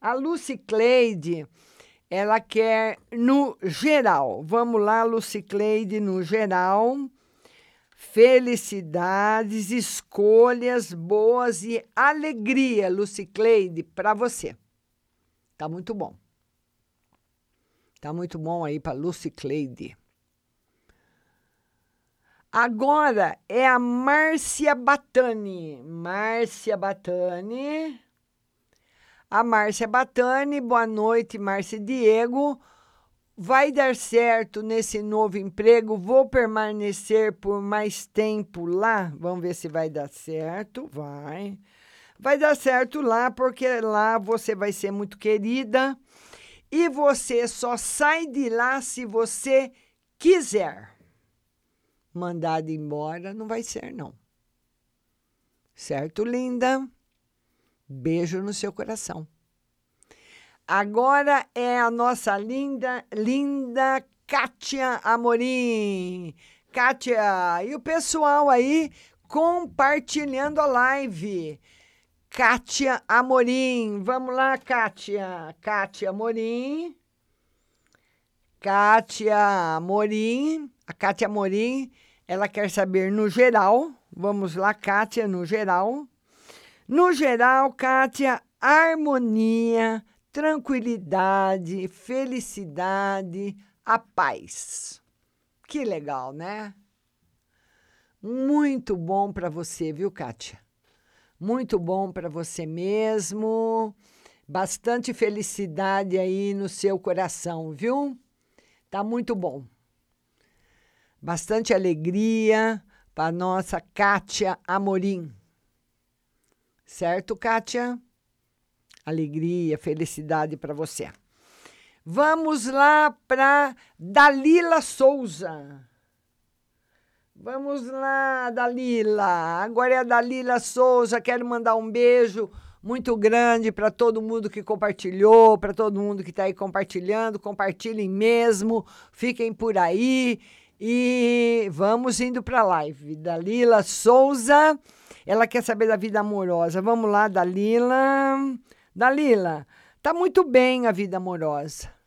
A Lucicleide, ela quer no geral. Vamos lá, Lucicleide, no geral. Felicidades, escolhas boas e alegria, Lucicleide, para você. Tá muito bom. Tá muito bom aí para Lucicleide. Agora é a Márcia Batani. Márcia Batani. A Márcia Batani, boa noite, Márcia Diego. Vai dar certo nesse novo emprego? Vou permanecer por mais tempo lá? Vamos ver se vai dar certo. Vai. Vai dar certo lá, porque lá você vai ser muito querida e você só sai de lá se você quiser. Mandada embora não vai ser, não. Certo, linda? Beijo no seu coração. Agora é a nossa linda, linda Kátia Amorim. Kátia, e o pessoal aí compartilhando a live. Kátia Amorim. Vamos lá, Kátia. Kátia Amorim. Kátia Amorim. A Kátia Amorim, ela quer saber no geral. Vamos lá, Kátia, no geral. No geral, Kátia, harmonia, tranquilidade, felicidade, a paz. Que legal, né? Muito bom para você, viu, Kátia? Muito bom para você mesmo. Bastante felicidade aí no seu coração, viu? Tá muito bom. Bastante alegria para nossa Kátia Amorim. Certo, Kátia? Alegria, felicidade para você. Vamos lá para Dalila Souza. Vamos lá, Dalila. Agora é a Dalila Souza. Quero mandar um beijo muito grande para todo mundo que compartilhou, para todo mundo que está aí compartilhando. Compartilhem mesmo, fiquem por aí e vamos indo para a live. Dalila Souza, ela quer saber da vida amorosa. Vamos lá, Dalila. Dalila, tá muito bem a vida amorosa.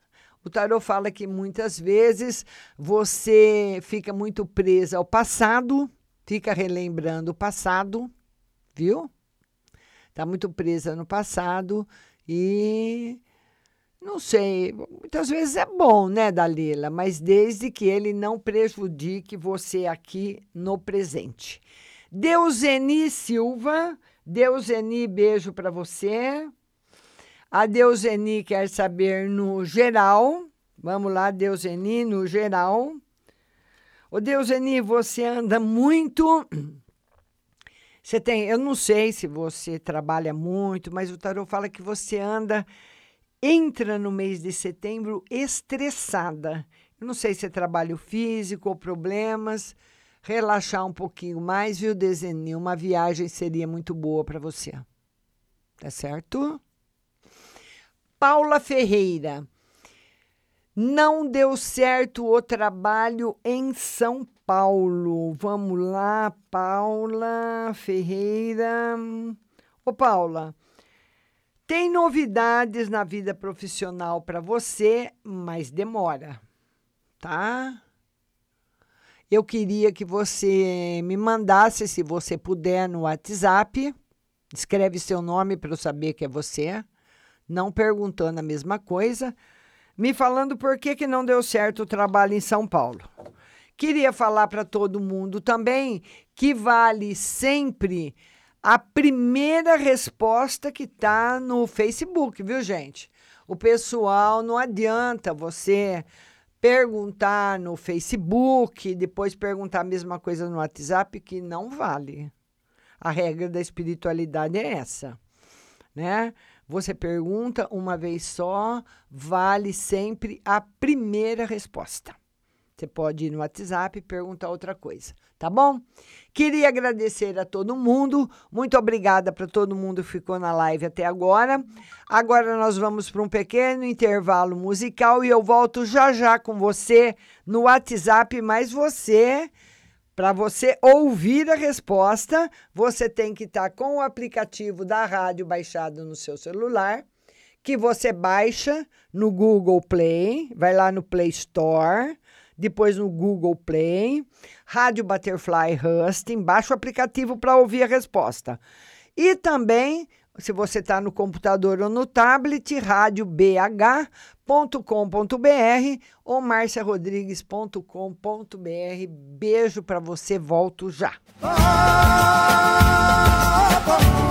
O tarot fala que muitas vezes você fica muito presa ao passado, fica relembrando o passado, viu? Está muito presa no passado e não sei, muitas vezes é bom, né, Dalila? Mas desde que ele não prejudique você aqui no presente. Deuseni Silva, Deuseni, beijo para você. A Deuseni quer saber no geral. Vamos lá, Deuseni, no geral. Ô, Deuseni, você anda muito. Você tem, eu não sei se você trabalha muito, mas o tarot fala que você anda entra no mês de setembro estressada. Eu não sei se é trabalho físico ou problemas. Relaxar um pouquinho mais, viu, Desenho? Uma viagem seria muito boa para você. Tá certo? Paula Ferreira. Não deu certo o trabalho em São Paulo. Vamos lá, Paula Ferreira. Ô, Paula, tem novidades na vida profissional para você, mas demora, tá? Eu queria que você me mandasse, se você puder, no WhatsApp. Escreve seu nome para eu saber que é você. Não perguntando a mesma coisa. Me falando por que, que não deu certo o trabalho em São Paulo. Queria falar para todo mundo também que vale sempre a primeira resposta que está no Facebook, viu, gente? O pessoal não adianta você perguntar no Facebook, depois perguntar a mesma coisa no WhatsApp, que não vale. A regra da espiritualidade é essa, né? Você pergunta uma vez só, vale sempre a primeira resposta. Você pode ir no WhatsApp e perguntar outra coisa, tá bom? Queria agradecer a todo mundo. Muito obrigada para todo mundo que ficou na live até agora. Agora nós vamos para um pequeno intervalo musical e eu volto já já com você no WhatsApp, mas você para você ouvir a resposta, você tem que estar tá com o aplicativo da rádio baixado no seu celular, que você baixa no Google Play, vai lá no Play Store, depois no Google Play, Rádio Butterfly Husting, baixa o aplicativo para ouvir a resposta. E também, se você está no computador ou no tablet, radiobh.com.br ou marciarodrigues.com.br. Beijo para você, volto já. Yeah.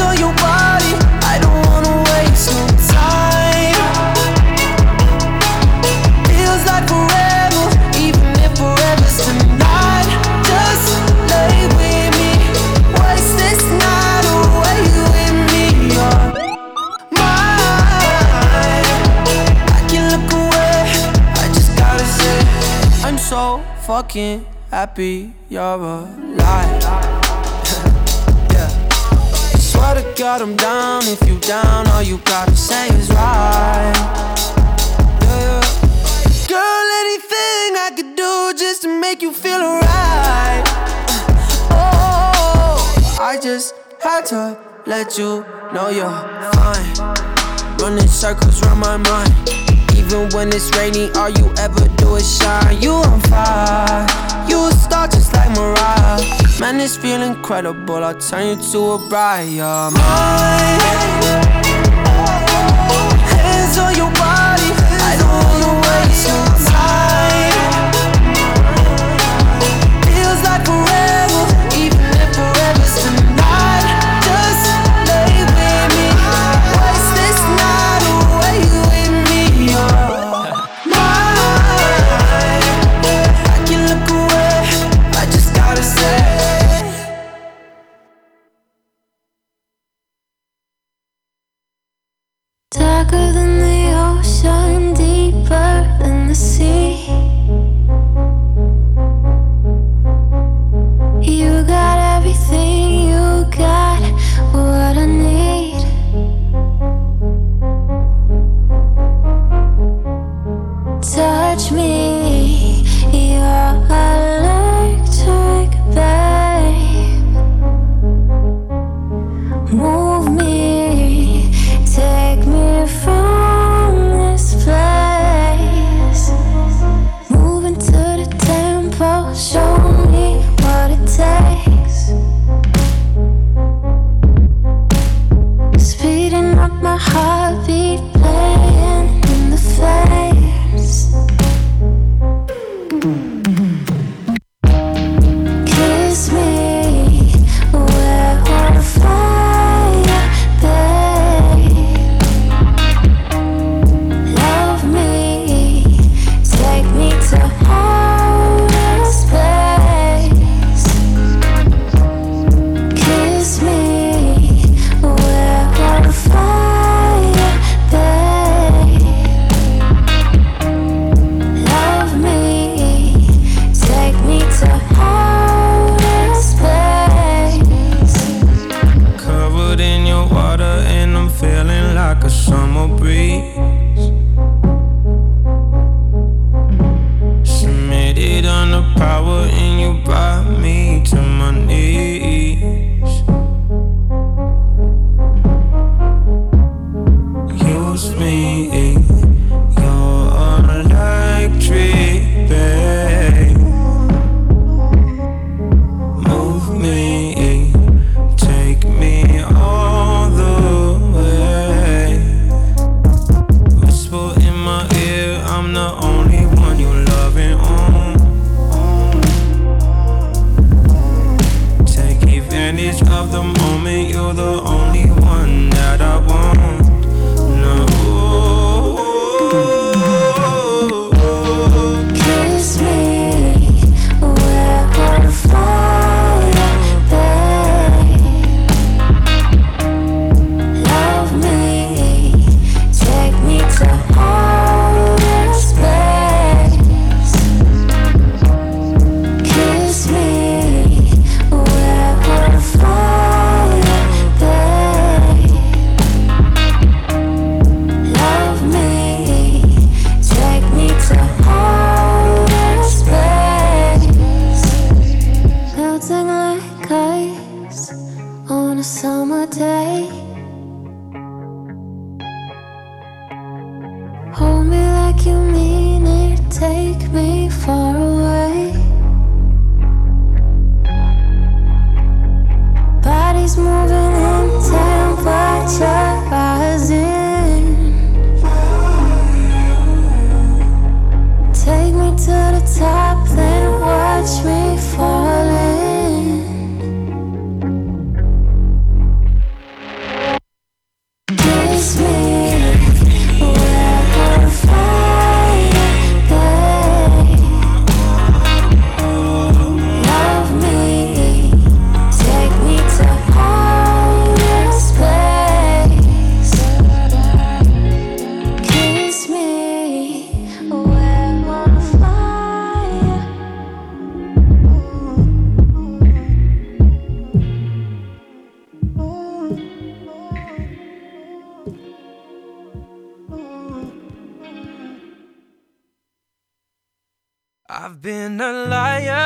on your body, I don't wanna waste no time. Feels like forever, even if forever's tonight. Just lay with me, waste this night away with me. You're mine. I can look away, I just gotta say, I'm so fucking happy you're alive. To God I'm down if you down, all you gotta say is right. Yeah. Girl, anything I could do just to make you feel alright. Oh, I just had to let you know you're fine. Running circles around my mind. Even when it's rainy, all you ever do is shine. You on fire, you a star just like Mariah. Man, this feel incredible. I'll turn you to a bride. You're mine. Hands on your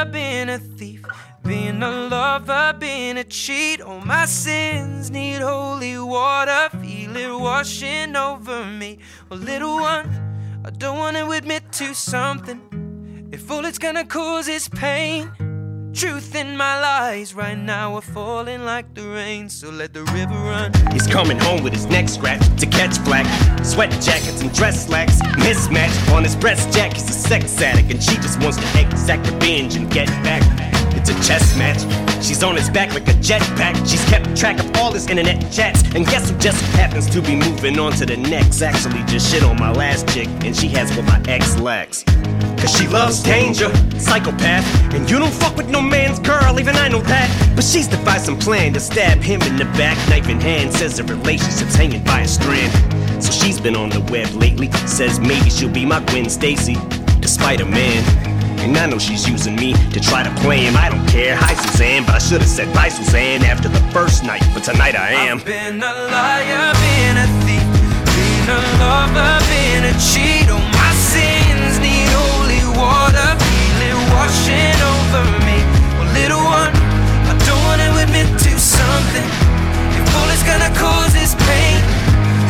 been a thief, been a lover, been a cheat. All my sins need holy water, feel it washing over me. Well, little one, I don't want to admit to something. If all it's gonna cause is pain, truth in my lies right now are falling like the rain. So let the river run. He's coming home with his neck scratched to catch black. Sweat jackets and dress slacks. Mismatch on his breast jack. He's a sex addict and she just wants to exact revenge and get back. It's a chess match. She's on his back like a jetpack. She's kept track of all his internet chats. And guess who just happens to be moving on to the next? Actually, just shit on my last chick, and she has what my ex lacks. Cause she loves danger, psychopath. And you don't fuck with no man's girl, even I know that. But she's devised some plan to stab him in the back, knife in hand. Says the relationship's hanging by a strand. So she's been on the web lately. Says maybe she'll be my Gwen Stacy, despite a man. And I know she's using me to try to play him. I don't care. Hi, Suzanne, but I should have said bye, Suzanne, after the first night. But tonight I am. I've been a liar, been a thief, been a lover, been a cheat. All over me. Well, little one, I don't wanna admit to something. If all it's gonna cause is pain,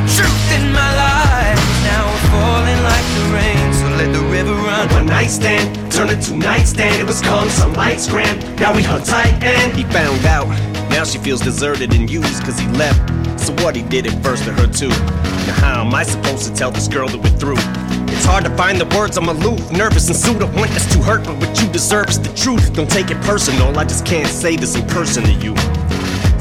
the truth in my life now we're falling like the rain. So let the river run. One night stand, turned into nightstand. It was calm, some lights grand. Now we hug tight and he found out. Now she feels deserted and used cause he left. So what he did it first to her too. Now how am I supposed to tell this girl that we're through? It's hard to find the words, I'm aloof, nervous and. I want this too hurt, but what you deserve is the truth. Don't take it personal, I just can't say this in person to you.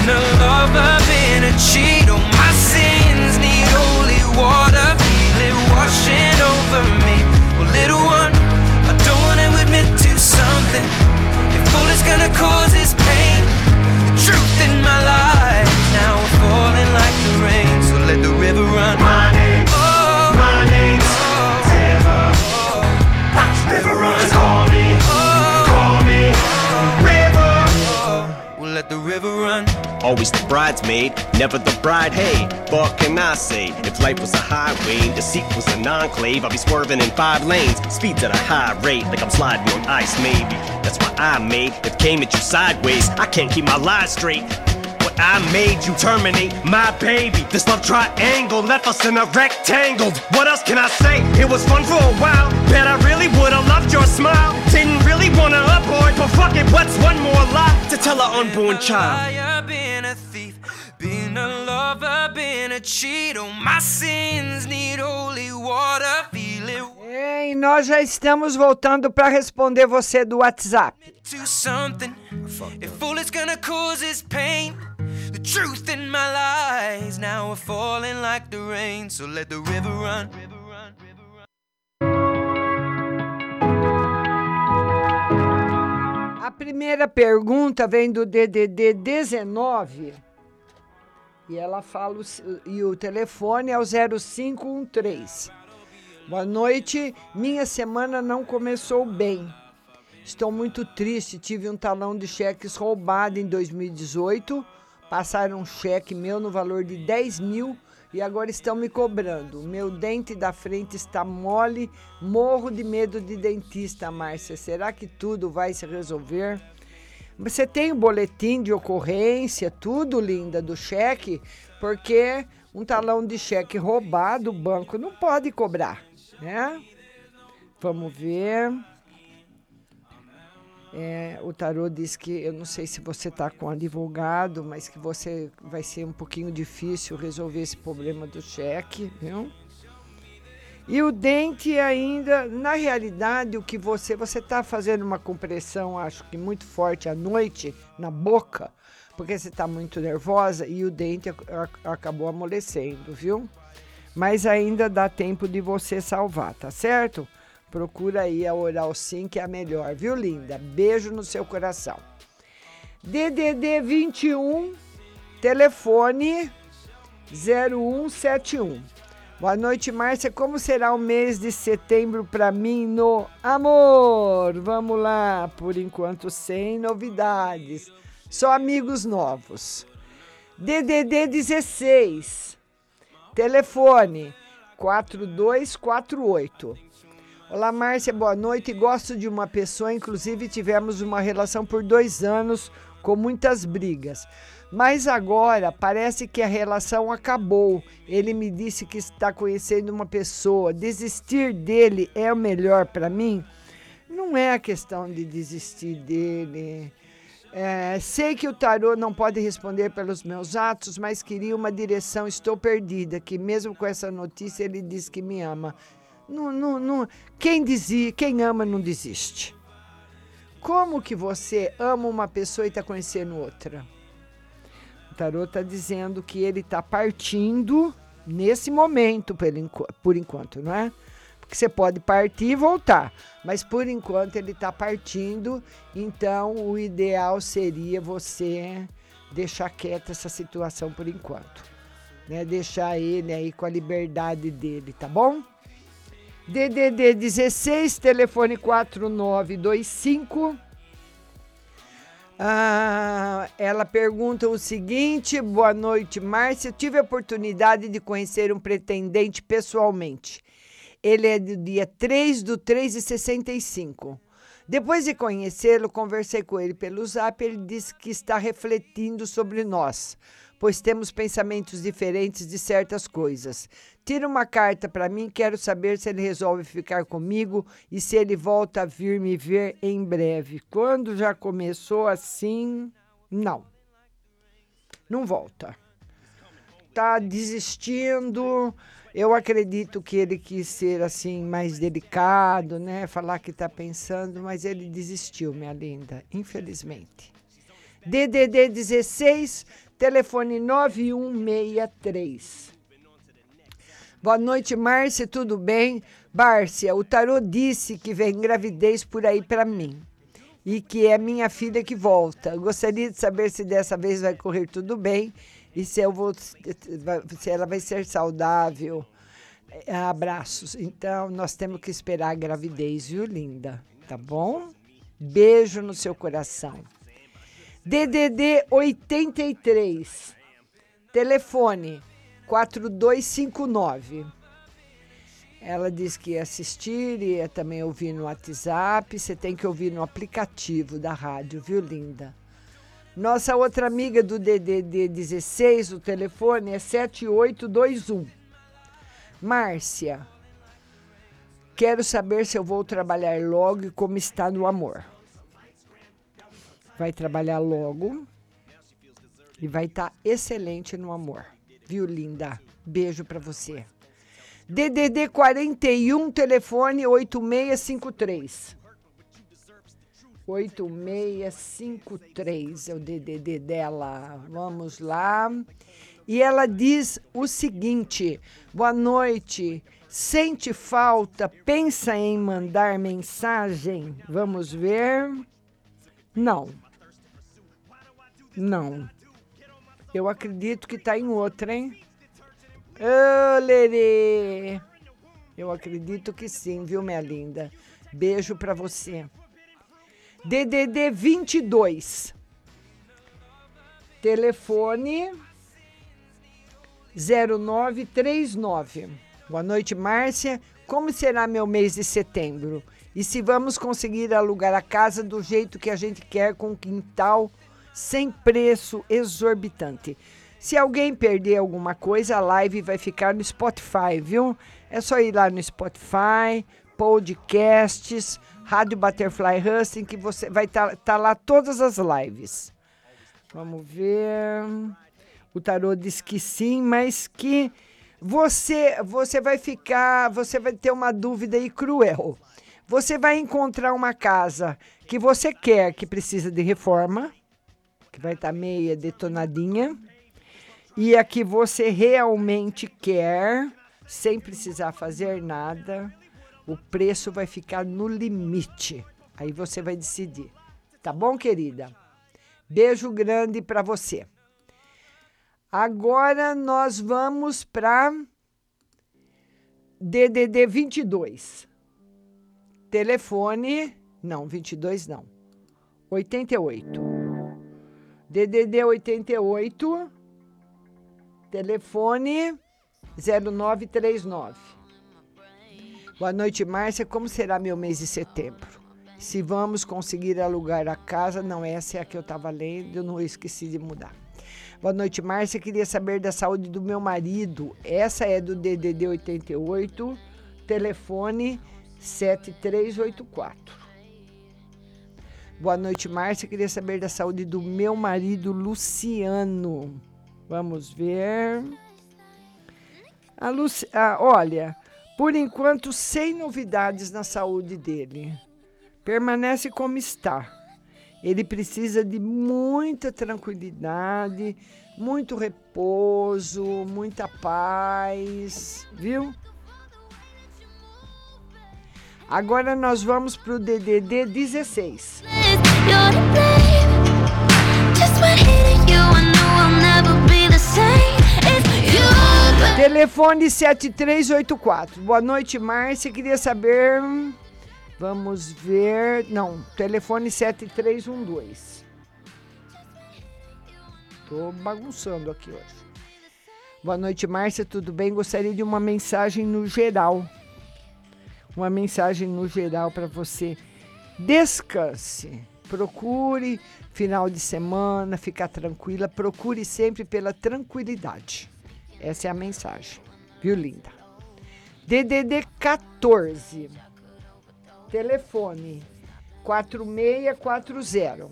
been a lover, a cheat. All my sins need holy water, feel it washing over me. Little one, I don't wanna admit to something. If gonna cause pain, the truth in my life now falling like the rain. So let the river run. Let the river run. Always the bridesmaid, never the bride. Hey, what can I say? If life was a highway and deceit was an enclave, I'd be swerving in five lanes, speeds at a high rate, like I'm sliding on ice, maybe. That's why I made it came at you sideways. I can't keep my lies straight. What I made you terminate my baby. This love triangle left us in a rectangle. What else can I say? It was fun for a while. Bet I really would've loved your smile. Didn't really wanna abort, but fuck it, what's one more lie to tell an unborn child? liar, a thief, been a lover, been a cheat. All my sins need holy water, feel it É, e nós já estamos voltando para responder você do WhatsApp. to something. If all it's gonna cause is pain, the truth in my lies now we're falling like the rain. So let the river run. A primeira pergunta vem do DDD 19 e ela fala e o telefone é o 0513. Boa noite. Minha semana não começou bem. Estou muito triste. Tive um talão de cheques roubado em 2018 Passaram um cheque meu no valor de 10 mil e agora estão me cobrando. Meu dente da frente está mole, morro de medo de dentista, Márcia. Será que tudo vai se resolver? Você tem o boletim de ocorrência, tudo, linda, do cheque, porque um talão de cheque roubado, o banco não pode cobrar, né? Vamos ver. É, o tarô diz que eu não sei se você está com advogado, mas que você vai ser um pouquinho difícil resolver esse problema do cheque, viu? E o dente ainda, na realidade, o que você você está fazendo uma compressão, acho que muito forte à noite na boca, porque você está muito nervosa e o dente ac- ac- acabou amolecendo, viu? Mas ainda dá tempo de você salvar, tá certo? Procura aí a Oral Sim, que é a melhor, viu, linda? Beijo no seu coração. DDD 21, telefone 0171. Boa noite, Márcia. Como será o mês de setembro para mim no amor? Vamos lá, por enquanto sem novidades. Só amigos novos. DDD 16. Telefone 4248. Olá, Márcia, boa noite. Gosto de uma pessoa, inclusive tivemos uma relação por dois anos com muitas brigas. Mas agora parece que a relação acabou. Ele me disse que está conhecendo uma pessoa. Desistir dele é o melhor para mim? Não é a questão de desistir dele. É, sei que o tarô não pode responder pelos meus atos, mas queria uma direção. Estou perdida. Que mesmo com essa notícia ele diz que me ama. Não, não, não. Quem, desi, quem ama não desiste. Como que você ama uma pessoa e está conhecendo outra? O tarô está dizendo que ele está partindo nesse momento, por enquanto, não é? Porque você pode partir e voltar, mas por enquanto ele está partindo, então o ideal seria você deixar quieta essa situação por enquanto. Né? Deixar ele aí com a liberdade dele, tá bom? DDD 16, telefone 4925. Ah, ela pergunta o seguinte: boa noite, Márcia. Tive a oportunidade de conhecer um pretendente pessoalmente. Ele é do dia 3 do 3 de 65. Depois de conhecê-lo, conversei com ele pelo zap. Ele disse que está refletindo sobre nós, pois temos pensamentos diferentes de certas coisas. Tira uma carta para mim, quero saber se ele resolve ficar comigo e se ele volta a vir me ver em breve. Quando já começou assim, não. Não volta. Tá desistindo. Eu acredito que ele quis ser assim mais delicado, né? Falar que tá pensando, mas ele desistiu, minha linda, infelizmente. DDD 16, telefone 9163. Boa noite, Márcia, tudo bem? Bárcia, o tarô disse que vem gravidez por aí para mim e que é minha filha que volta. Eu gostaria de saber se dessa vez vai correr tudo bem e se eu vou se ela vai ser saudável. Abraços. Então, nós temos que esperar a gravidez, viu, linda? Tá bom? Beijo no seu coração. DDD 83. Telefone 4259. Ela diz que ia assistir, ia também ouvir no WhatsApp. Você tem que ouvir no aplicativo da rádio, viu, linda? Nossa outra amiga do DDD 16, o telefone é 7821. Márcia, quero saber se eu vou trabalhar logo e como está no amor. Vai trabalhar logo e vai estar excelente no amor. Viu, linda? Beijo pra você. DDD 41, telefone 8653. 8653 é o DDD dela. Vamos lá. E ela diz o seguinte: boa noite. Sente falta? Pensa em mandar mensagem? Vamos ver. Não. Não. Eu acredito que tá em outra, hein? Ô, Lerê! Eu acredito que sim, viu, minha linda? Beijo pra você. DDD 22. Telefone 0939. Boa noite, Márcia. Como será meu mês de setembro? E se vamos conseguir alugar a casa do jeito que a gente quer, com quintal sem preço exorbitante? Se alguém perder alguma coisa, a live vai ficar no Spotify, viu? É só ir lá no Spotify, podcasts, Rádio Butterfly Husting, que você vai estar tá, lá todas as lives. Vamos ver. O tarô diz que sim, mas que você você vai ficar, você vai ter uma dúvida aí cruel. Você vai encontrar uma casa que você quer, que precisa de reforma, que vai estar tá meia detonadinha, e a que você realmente quer, sem precisar fazer nada, o preço vai ficar no limite. Aí você vai decidir. Tá bom, querida? Beijo grande para você. Agora nós vamos para DDD 22. Telefone, não, 22 não. 88. DDD 88. Telefone 0939. Boa noite, Márcia. Como será meu mês de setembro? Se vamos conseguir alugar a casa, não, essa é a que eu estava lendo, eu não esqueci de mudar. Boa noite, Márcia. Queria saber da saúde do meu marido. Essa é do DDD 88, telefone 7384. Boa noite, Márcia. Queria saber da saúde do meu marido Luciano. Vamos ver. A Luci... Ah, olha, por enquanto, sem novidades na saúde dele permanece como está. Ele precisa de muita tranquilidade, muito repouso, muita paz, viu? Agora nós vamos para o DDD 16. Telefone 7384. Boa noite, Márcia. Queria saber Vamos ver. Não, telefone 7312. Tô bagunçando aqui hoje. Boa noite, Márcia. Tudo bem? Gostaria de uma mensagem no geral. Uma mensagem no geral para você. Descanse. Procure final de semana, ficar tranquila. Procure sempre pela tranquilidade. Essa é a mensagem. Viu, linda? DDD 14. Telefone 4640.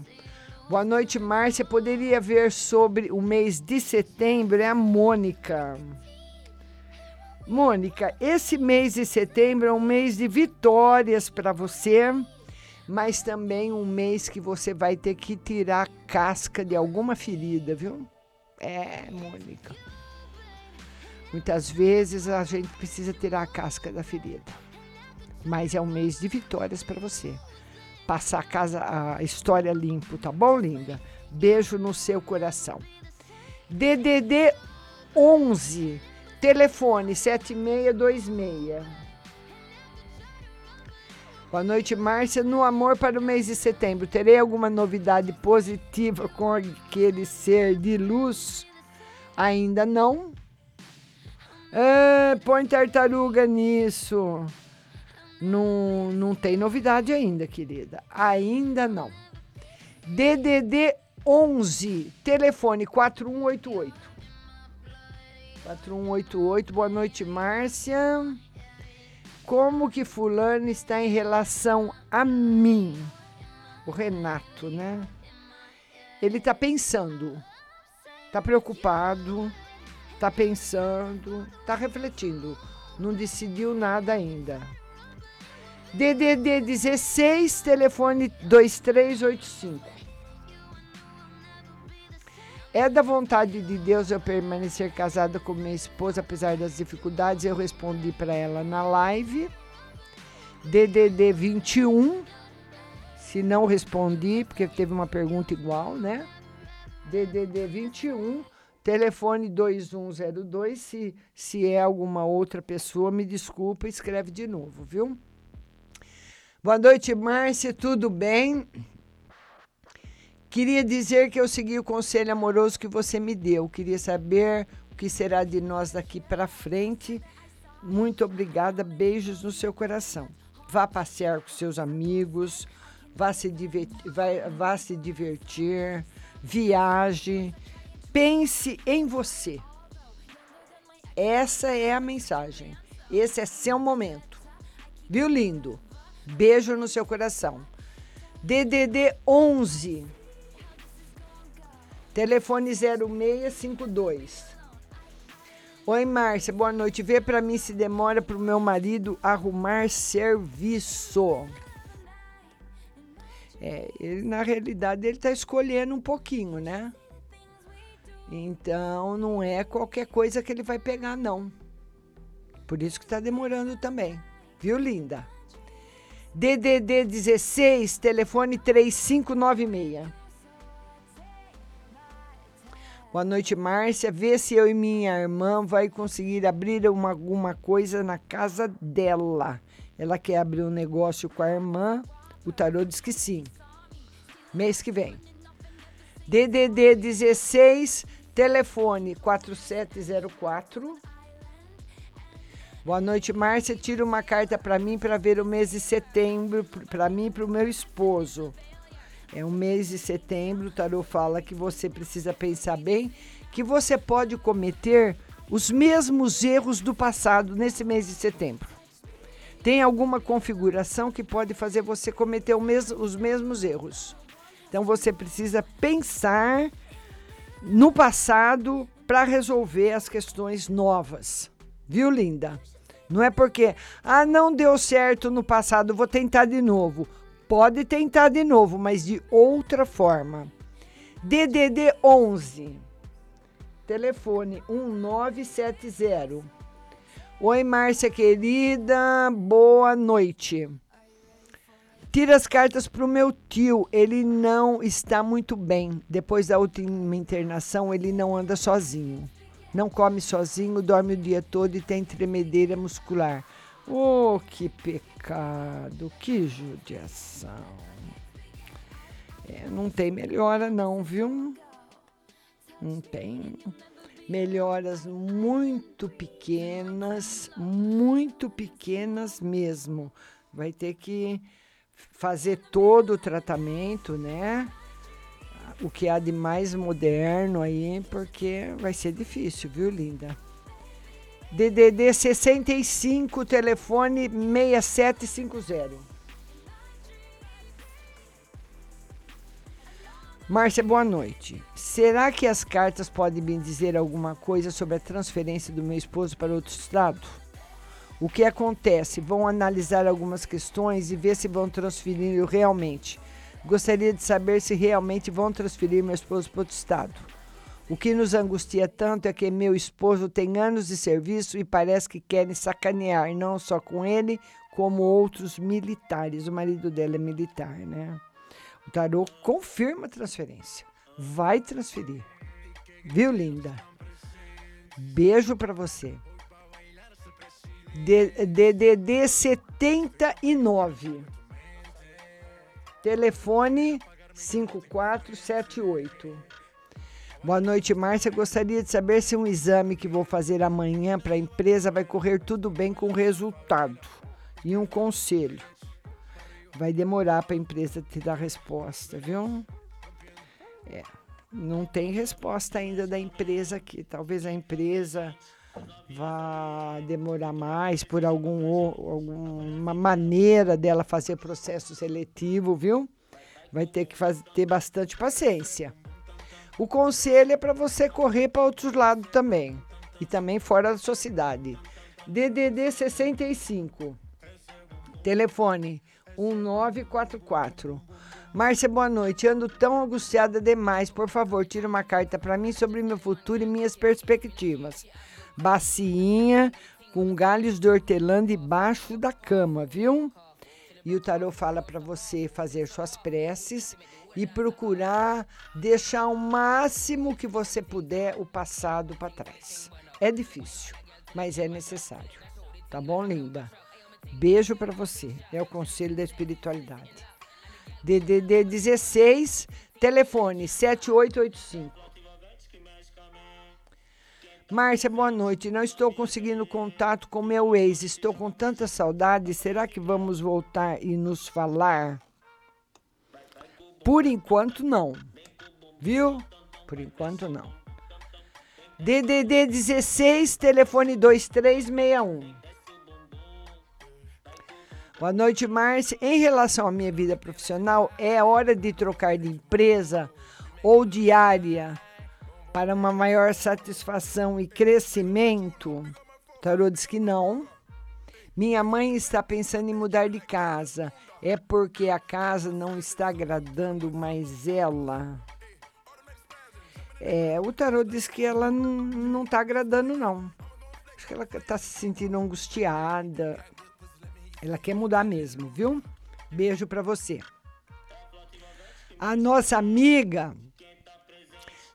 Boa noite, Márcia. Poderia ver sobre o mês de setembro? É a Mônica. Mônica, esse mês de setembro é um mês de vitórias para você, mas também um mês que você vai ter que tirar a casca de alguma ferida, viu? É, Mônica. Muitas vezes a gente precisa tirar a casca da ferida mas é um mês de vitórias para você. Passar a casa, a história limpo, tá bom, linda? Beijo no seu coração. DDD 11, telefone 7626. Boa noite, Márcia. No amor para o mês de setembro, terei alguma novidade positiva com aquele ser de luz? Ainda não? Ah, põe tartaruga nisso. Não, não tem novidade ainda, querida. Ainda não. DDD 11, telefone 4188. 4188, boa noite, Márcia. Como que fulano está em relação a mim? O Renato, né? Ele está pensando, está preocupado, está pensando, está refletindo. Não decidiu nada ainda. DDD 16, telefone 2385. É da vontade de Deus eu permanecer casada com minha esposa, apesar das dificuldades. Eu respondi para ela na live. DDD 21. Se não respondi, porque teve uma pergunta igual, né? DDD 21, telefone 2102. Se, se é alguma outra pessoa, me desculpa, escreve de novo, viu? Boa noite, Márcia, tudo bem? Queria dizer que eu segui o conselho amoroso que você me deu. Queria saber o que será de nós daqui para frente. Muito obrigada. Beijos no seu coração. Vá passear com seus amigos, vá se divertir, vá se divertir viaje, pense em você. Essa é a mensagem. Esse é seu momento. Viu, lindo? Beijo no seu coração. DDD 11. Telefone 0652. Oi, Márcia, boa noite. Vê para mim se demora para o meu marido arrumar serviço. É, ele, na realidade, ele está escolhendo um pouquinho, né? Então, não é qualquer coisa que ele vai pegar, não. Por isso que está demorando também. Viu, linda? DDD 16, telefone 3596. Boa noite, Márcia. Vê se eu e minha irmã vai conseguir abrir uma, alguma coisa na casa dela. Ela quer abrir um negócio com a irmã. O tarô diz que sim. Mês que vem. DDD 16, telefone 4704. Boa noite, Márcia. Tira uma carta para mim para ver o mês de setembro, para mim e para o meu esposo. É um mês de setembro, o tarô fala que você precisa pensar bem que você pode cometer os mesmos erros do passado nesse mês de setembro. Tem alguma configuração que pode fazer você cometer os mesmos erros. Então você precisa pensar no passado para resolver as questões novas. Viu, linda? Não é porque, ah, não deu certo no passado, vou tentar de novo. Pode tentar de novo, mas de outra forma. DDD 11. Telefone 1970. Oi, Márcia querida, boa noite. Tira as cartas para o meu tio. Ele não está muito bem. Depois da última internação, ele não anda sozinho. Não come sozinho, dorme o dia todo e tem tremedeira muscular. Oh, que pecado, que judiação. É, não tem melhora, não, viu? Não tem. Melhoras muito pequenas, muito pequenas mesmo. Vai ter que fazer todo o tratamento, né? O que há de mais moderno aí, porque vai ser difícil, viu, linda? DDD 65, telefone 6750. Márcia, boa noite. Será que as cartas podem me dizer alguma coisa sobre a transferência do meu esposo para outro estado? O que acontece? Vão analisar algumas questões e ver se vão transferir realmente. Gostaria de saber se realmente vão transferir meu esposo para outro estado. O que nos angustia tanto é que meu esposo tem anos de serviço e parece que querem sacanear, não só com ele, como outros militares. O marido dela é militar, né? O tarô confirma a transferência. Vai transferir. Viu, linda? Beijo para você. DDD 79. Telefone 5478. Boa noite, Márcia. Gostaria de saber se um exame que vou fazer amanhã para a empresa vai correr tudo bem com o resultado. E um conselho. Vai demorar para a empresa te dar resposta, viu? É, não tem resposta ainda da empresa aqui. Talvez a empresa vá demorar mais por algum, alguma maneira dela fazer processo seletivo, viu? Vai ter que fazer, ter bastante paciência. O conselho é para você correr para outros lados também. E também fora da sua cidade. DDD 65. Telefone 1944. Márcia, boa noite. Ando tão angustiada demais. Por favor, tira uma carta para mim sobre meu futuro e minhas perspectivas. Bacinha com galhos de hortelã debaixo da cama, viu? E o tarô fala para você fazer suas preces e procurar deixar o máximo que você puder o passado para trás. É difícil, mas é necessário. Tá bom, linda? Beijo para você. É o conselho da espiritualidade. DDD 16, Telefone 7885. Márcia, boa noite. Não estou conseguindo contato com meu ex. Estou com tanta saudade. Será que vamos voltar e nos falar? Por enquanto, não. Viu? Por enquanto, não. DDD 16, telefone 2361. Boa noite, Márcia. Em relação à minha vida profissional, é hora de trocar de empresa ou de área para uma maior satisfação e crescimento? Tarô diz que não. Minha mãe está pensando em mudar de casa. É porque a casa não está agradando mais ela. É, o tarô diz que ela não, está agradando, não. Acho que ela está se sentindo angustiada. Ela quer mudar mesmo, viu? Beijo para você. A nossa amiga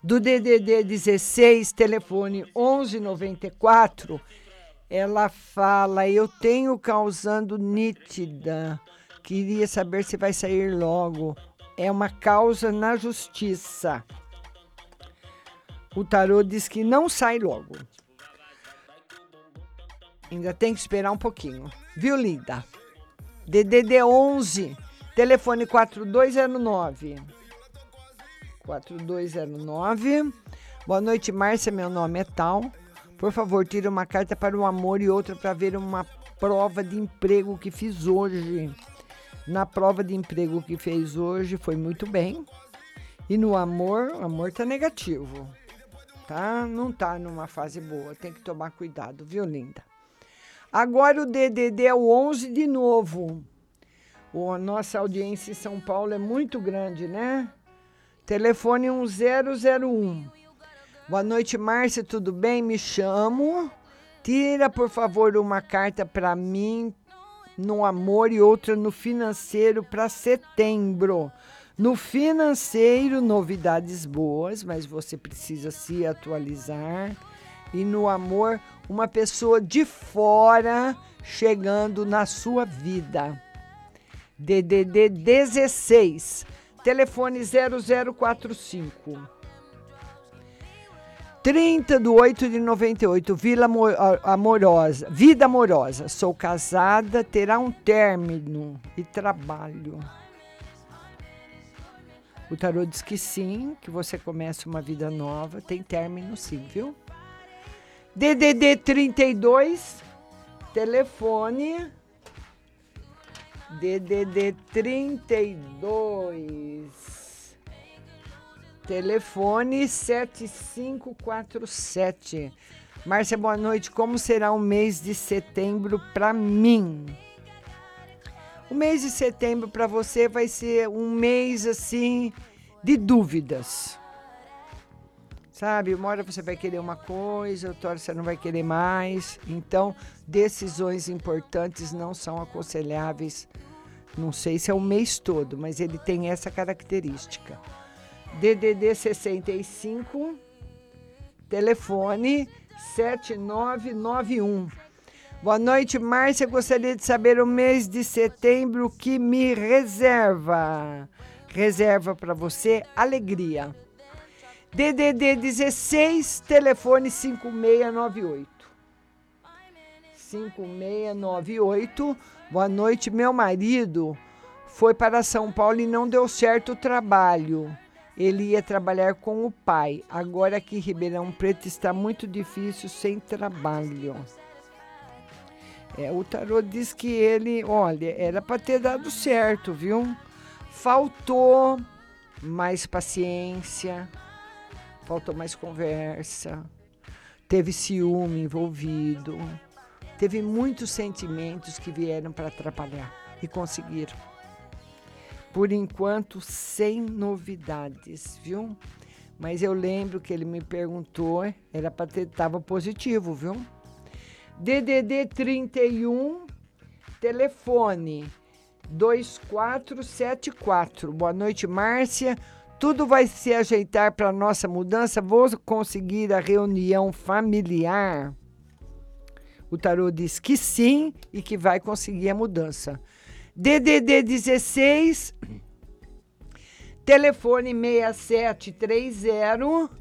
do DDD 16, telefone 1194, ela fala: Eu tenho causando nítida. Queria saber se vai sair logo. É uma causa na justiça. O tarô diz que não sai logo. Ainda tem que esperar um pouquinho. Viu, linda? DDD 11, telefone 4209. 4209. Boa noite, Márcia. Meu nome é Tal. Por favor, tire uma carta para o amor e outra para ver uma prova de emprego que fiz hoje. Na prova de emprego que fez hoje foi muito bem. E no amor, o amor tá negativo. Tá? Não tá numa fase boa. Tem que tomar cuidado, viu, linda? Agora o DDD é o 11 de novo. O, a nossa audiência em São Paulo é muito grande, né? Telefone 1001. Boa noite, Márcia, tudo bem? Me chamo. Tira, por favor, uma carta para mim no amor e outra no financeiro para setembro. No financeiro, novidades boas, mas você precisa se atualizar. E no amor, uma pessoa de fora chegando na sua vida. DDD 16, telefone 0045. 30 de 8 de 98, Vila Amorosa, Vida Amorosa. Sou casada, terá um término e trabalho. O tarô diz que sim, que você começa uma vida nova, tem término sim, viu? DDD 32, telefone. DDD 32, telefone 7547. Márcia, boa noite. Como será o mês de setembro para mim? O mês de setembro para você vai ser um mês assim de dúvidas. Sabe, uma hora você vai querer uma coisa, outra hora você não vai querer mais. Então, decisões importantes não são aconselháveis. Não sei se é o mês todo, mas ele tem essa característica. DDD 65, telefone 7991. Boa noite, Márcia. Gostaria de saber o mês de setembro que me reserva. Reserva para você alegria. DDD 16, telefone 5698. 5698. Boa noite, meu marido foi para São Paulo e não deu certo o trabalho. Ele ia trabalhar com o pai. Agora aqui em Ribeirão Preto está muito difícil sem trabalho. É, o tarô diz que ele, olha, era para ter dado certo, viu? Faltou mais paciência, faltou mais conversa, teve ciúme envolvido, teve muitos sentimentos que vieram para atrapalhar e conseguiram. Por enquanto, sem novidades, viu? Mas eu lembro que ele me perguntou, era para ter, tava positivo, viu? DDD 31, telefone 2474. Boa noite, Márcia. Tudo vai se ajeitar para nossa mudança? Vou conseguir a reunião familiar? O tarô diz que sim e que vai conseguir a mudança. DDD 16, Telefone 6730.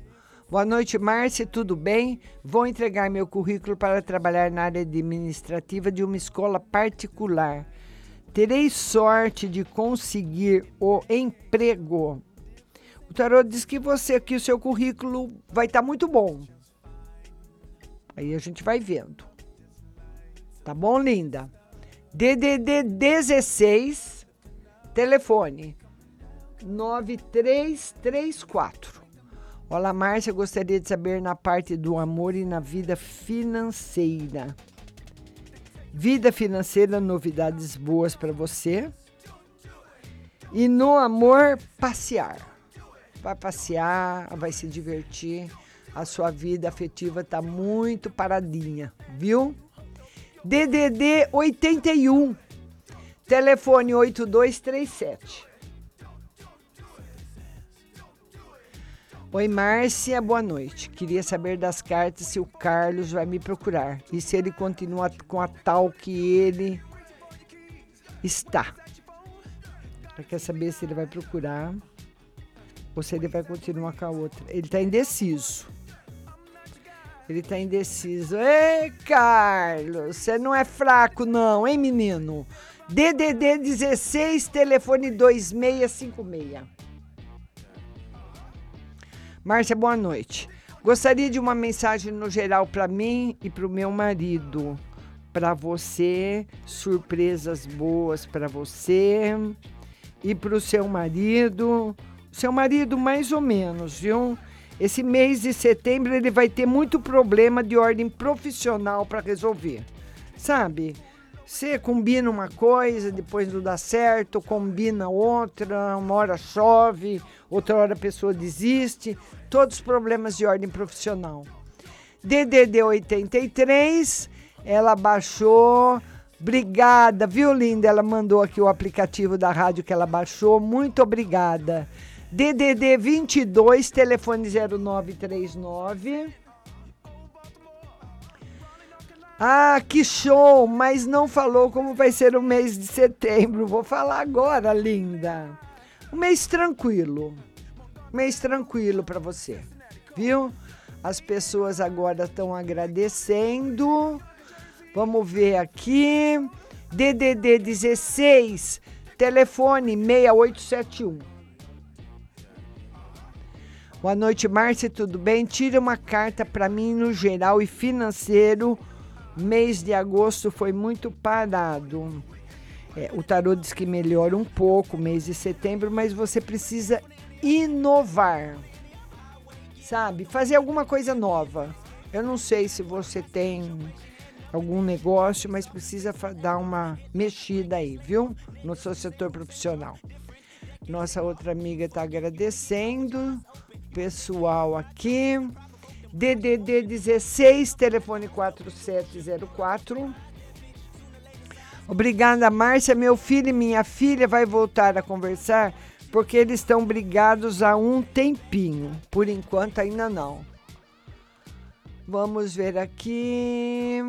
Boa noite, Márcia, tudo bem? Vou entregar meu currículo para trabalhar na área administrativa de uma escola particular. Terei sorte de conseguir o emprego. O tarô diz que você que o seu currículo vai estar muito bom. Aí a gente vai vendo. Tá bom, linda? DDD 16 telefone 9334. Olá, Márcia, gostaria de saber na parte do amor e na vida financeira. Vida financeira, novidades boas para você. E no amor, passear. Vai passear, vai se divertir. A sua vida afetiva tá muito paradinha, viu? DDD 81, telefone 8237. Oi, Márcia, boa noite. Queria saber das cartas se o Carlos vai me procurar e se ele continua com a tal que ele está. Ela quer saber se ele vai procurar ou se ele vai continuar com a outra. Ele está indeciso. Ele está indeciso. Ei, Carlos, você não é fraco, não, hein, menino? DDD 16, telefone 2656. Márcia, boa noite. Gostaria de uma mensagem no geral para mim e para o meu marido. Para você, surpresas boas para você e para o seu marido. Seu marido, mais ou menos, viu? Esse mês de setembro ele vai ter muito problema de ordem profissional para resolver. Sabe? Você combina uma coisa, depois não dá certo, combina outra, uma hora chove, outra hora a pessoa desiste, todos os problemas de ordem profissional. DDD 83, ela baixou. Obrigada, viu, linda? Ela mandou aqui o aplicativo da rádio que ela baixou. Muito obrigada. DDD 22, telefone 0939. Ah, que show! Mas não falou como vai ser o mês de setembro. Vou falar agora, linda. Um mês tranquilo. Um mês tranquilo para você, viu? As pessoas agora estão agradecendo. Vamos ver aqui. DDD 16, telefone 6871. Boa noite, Márcia, tudo bem? Tira uma carta para mim no geral e financeiro. Mês de agosto foi muito parado. É, o tarô diz que melhora um pouco mês de setembro, mas você precisa inovar. Sabe? Fazer alguma coisa nova. Eu não sei se você tem algum negócio, mas precisa dar uma mexida aí, viu? No seu setor profissional. Nossa outra amiga está agradecendo. Pessoal aqui. DDD 16, telefone 4704. Obrigada, Márcia. Meu filho e minha filha vai voltar a conversar porque eles estão brigados há um tempinho. Por enquanto, ainda não. Vamos ver aqui.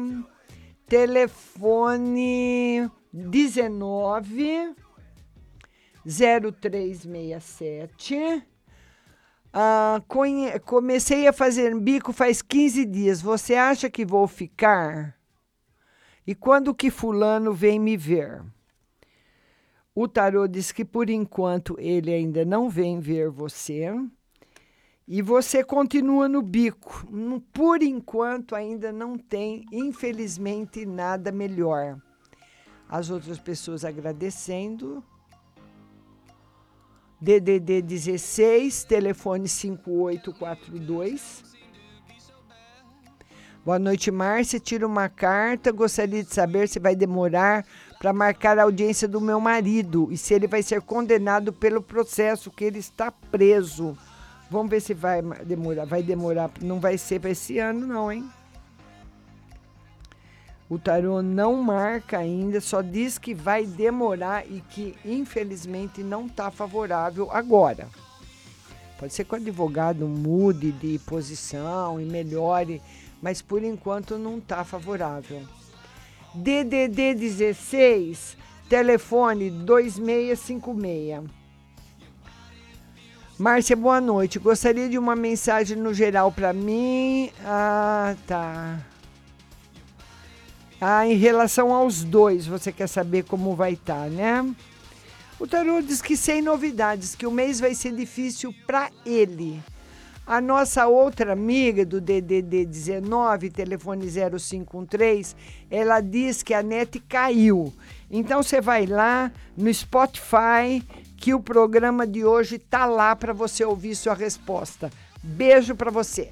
Telefone 19 0367. Ah, comecei a fazer bico faz 15 dias. Você acha que vou ficar? E quando que fulano vem me ver? O tarô diz que por enquanto ele ainda não vem ver você. E você continua no bico. Hum, Por enquanto ainda não tem, infelizmente, nada melhor. As outras pessoas agradecendo. DDD 16, telefone 5842. Boa noite, Márcia. Tira uma carta. Gostaria de saber se vai demorar para marcar a audiência do meu marido e se ele vai ser condenado pelo processo que ele está preso. Vamos ver se vai demorar. Vai demorar. Não vai ser para esse ano, não, hein? O tarô não marca ainda, só diz que vai demorar e que infelizmente não está favorável agora. Pode ser que o advogado mude de posição e melhore, mas por enquanto não está favorável. DDD 16, telefone 2656. Márcia, boa noite. Gostaria de uma mensagem no geral para mim. Ah, tá. Ah, em relação aos dois, você quer saber como vai estar, né? O tarô diz que sem novidades, que o mês vai ser difícil para ele. A nossa outra amiga do DDD 19, telefone 0513, ela diz que a net caiu. Então você vai lá no Spotify, que o programa de hoje tá lá para você ouvir sua resposta. Beijo para você.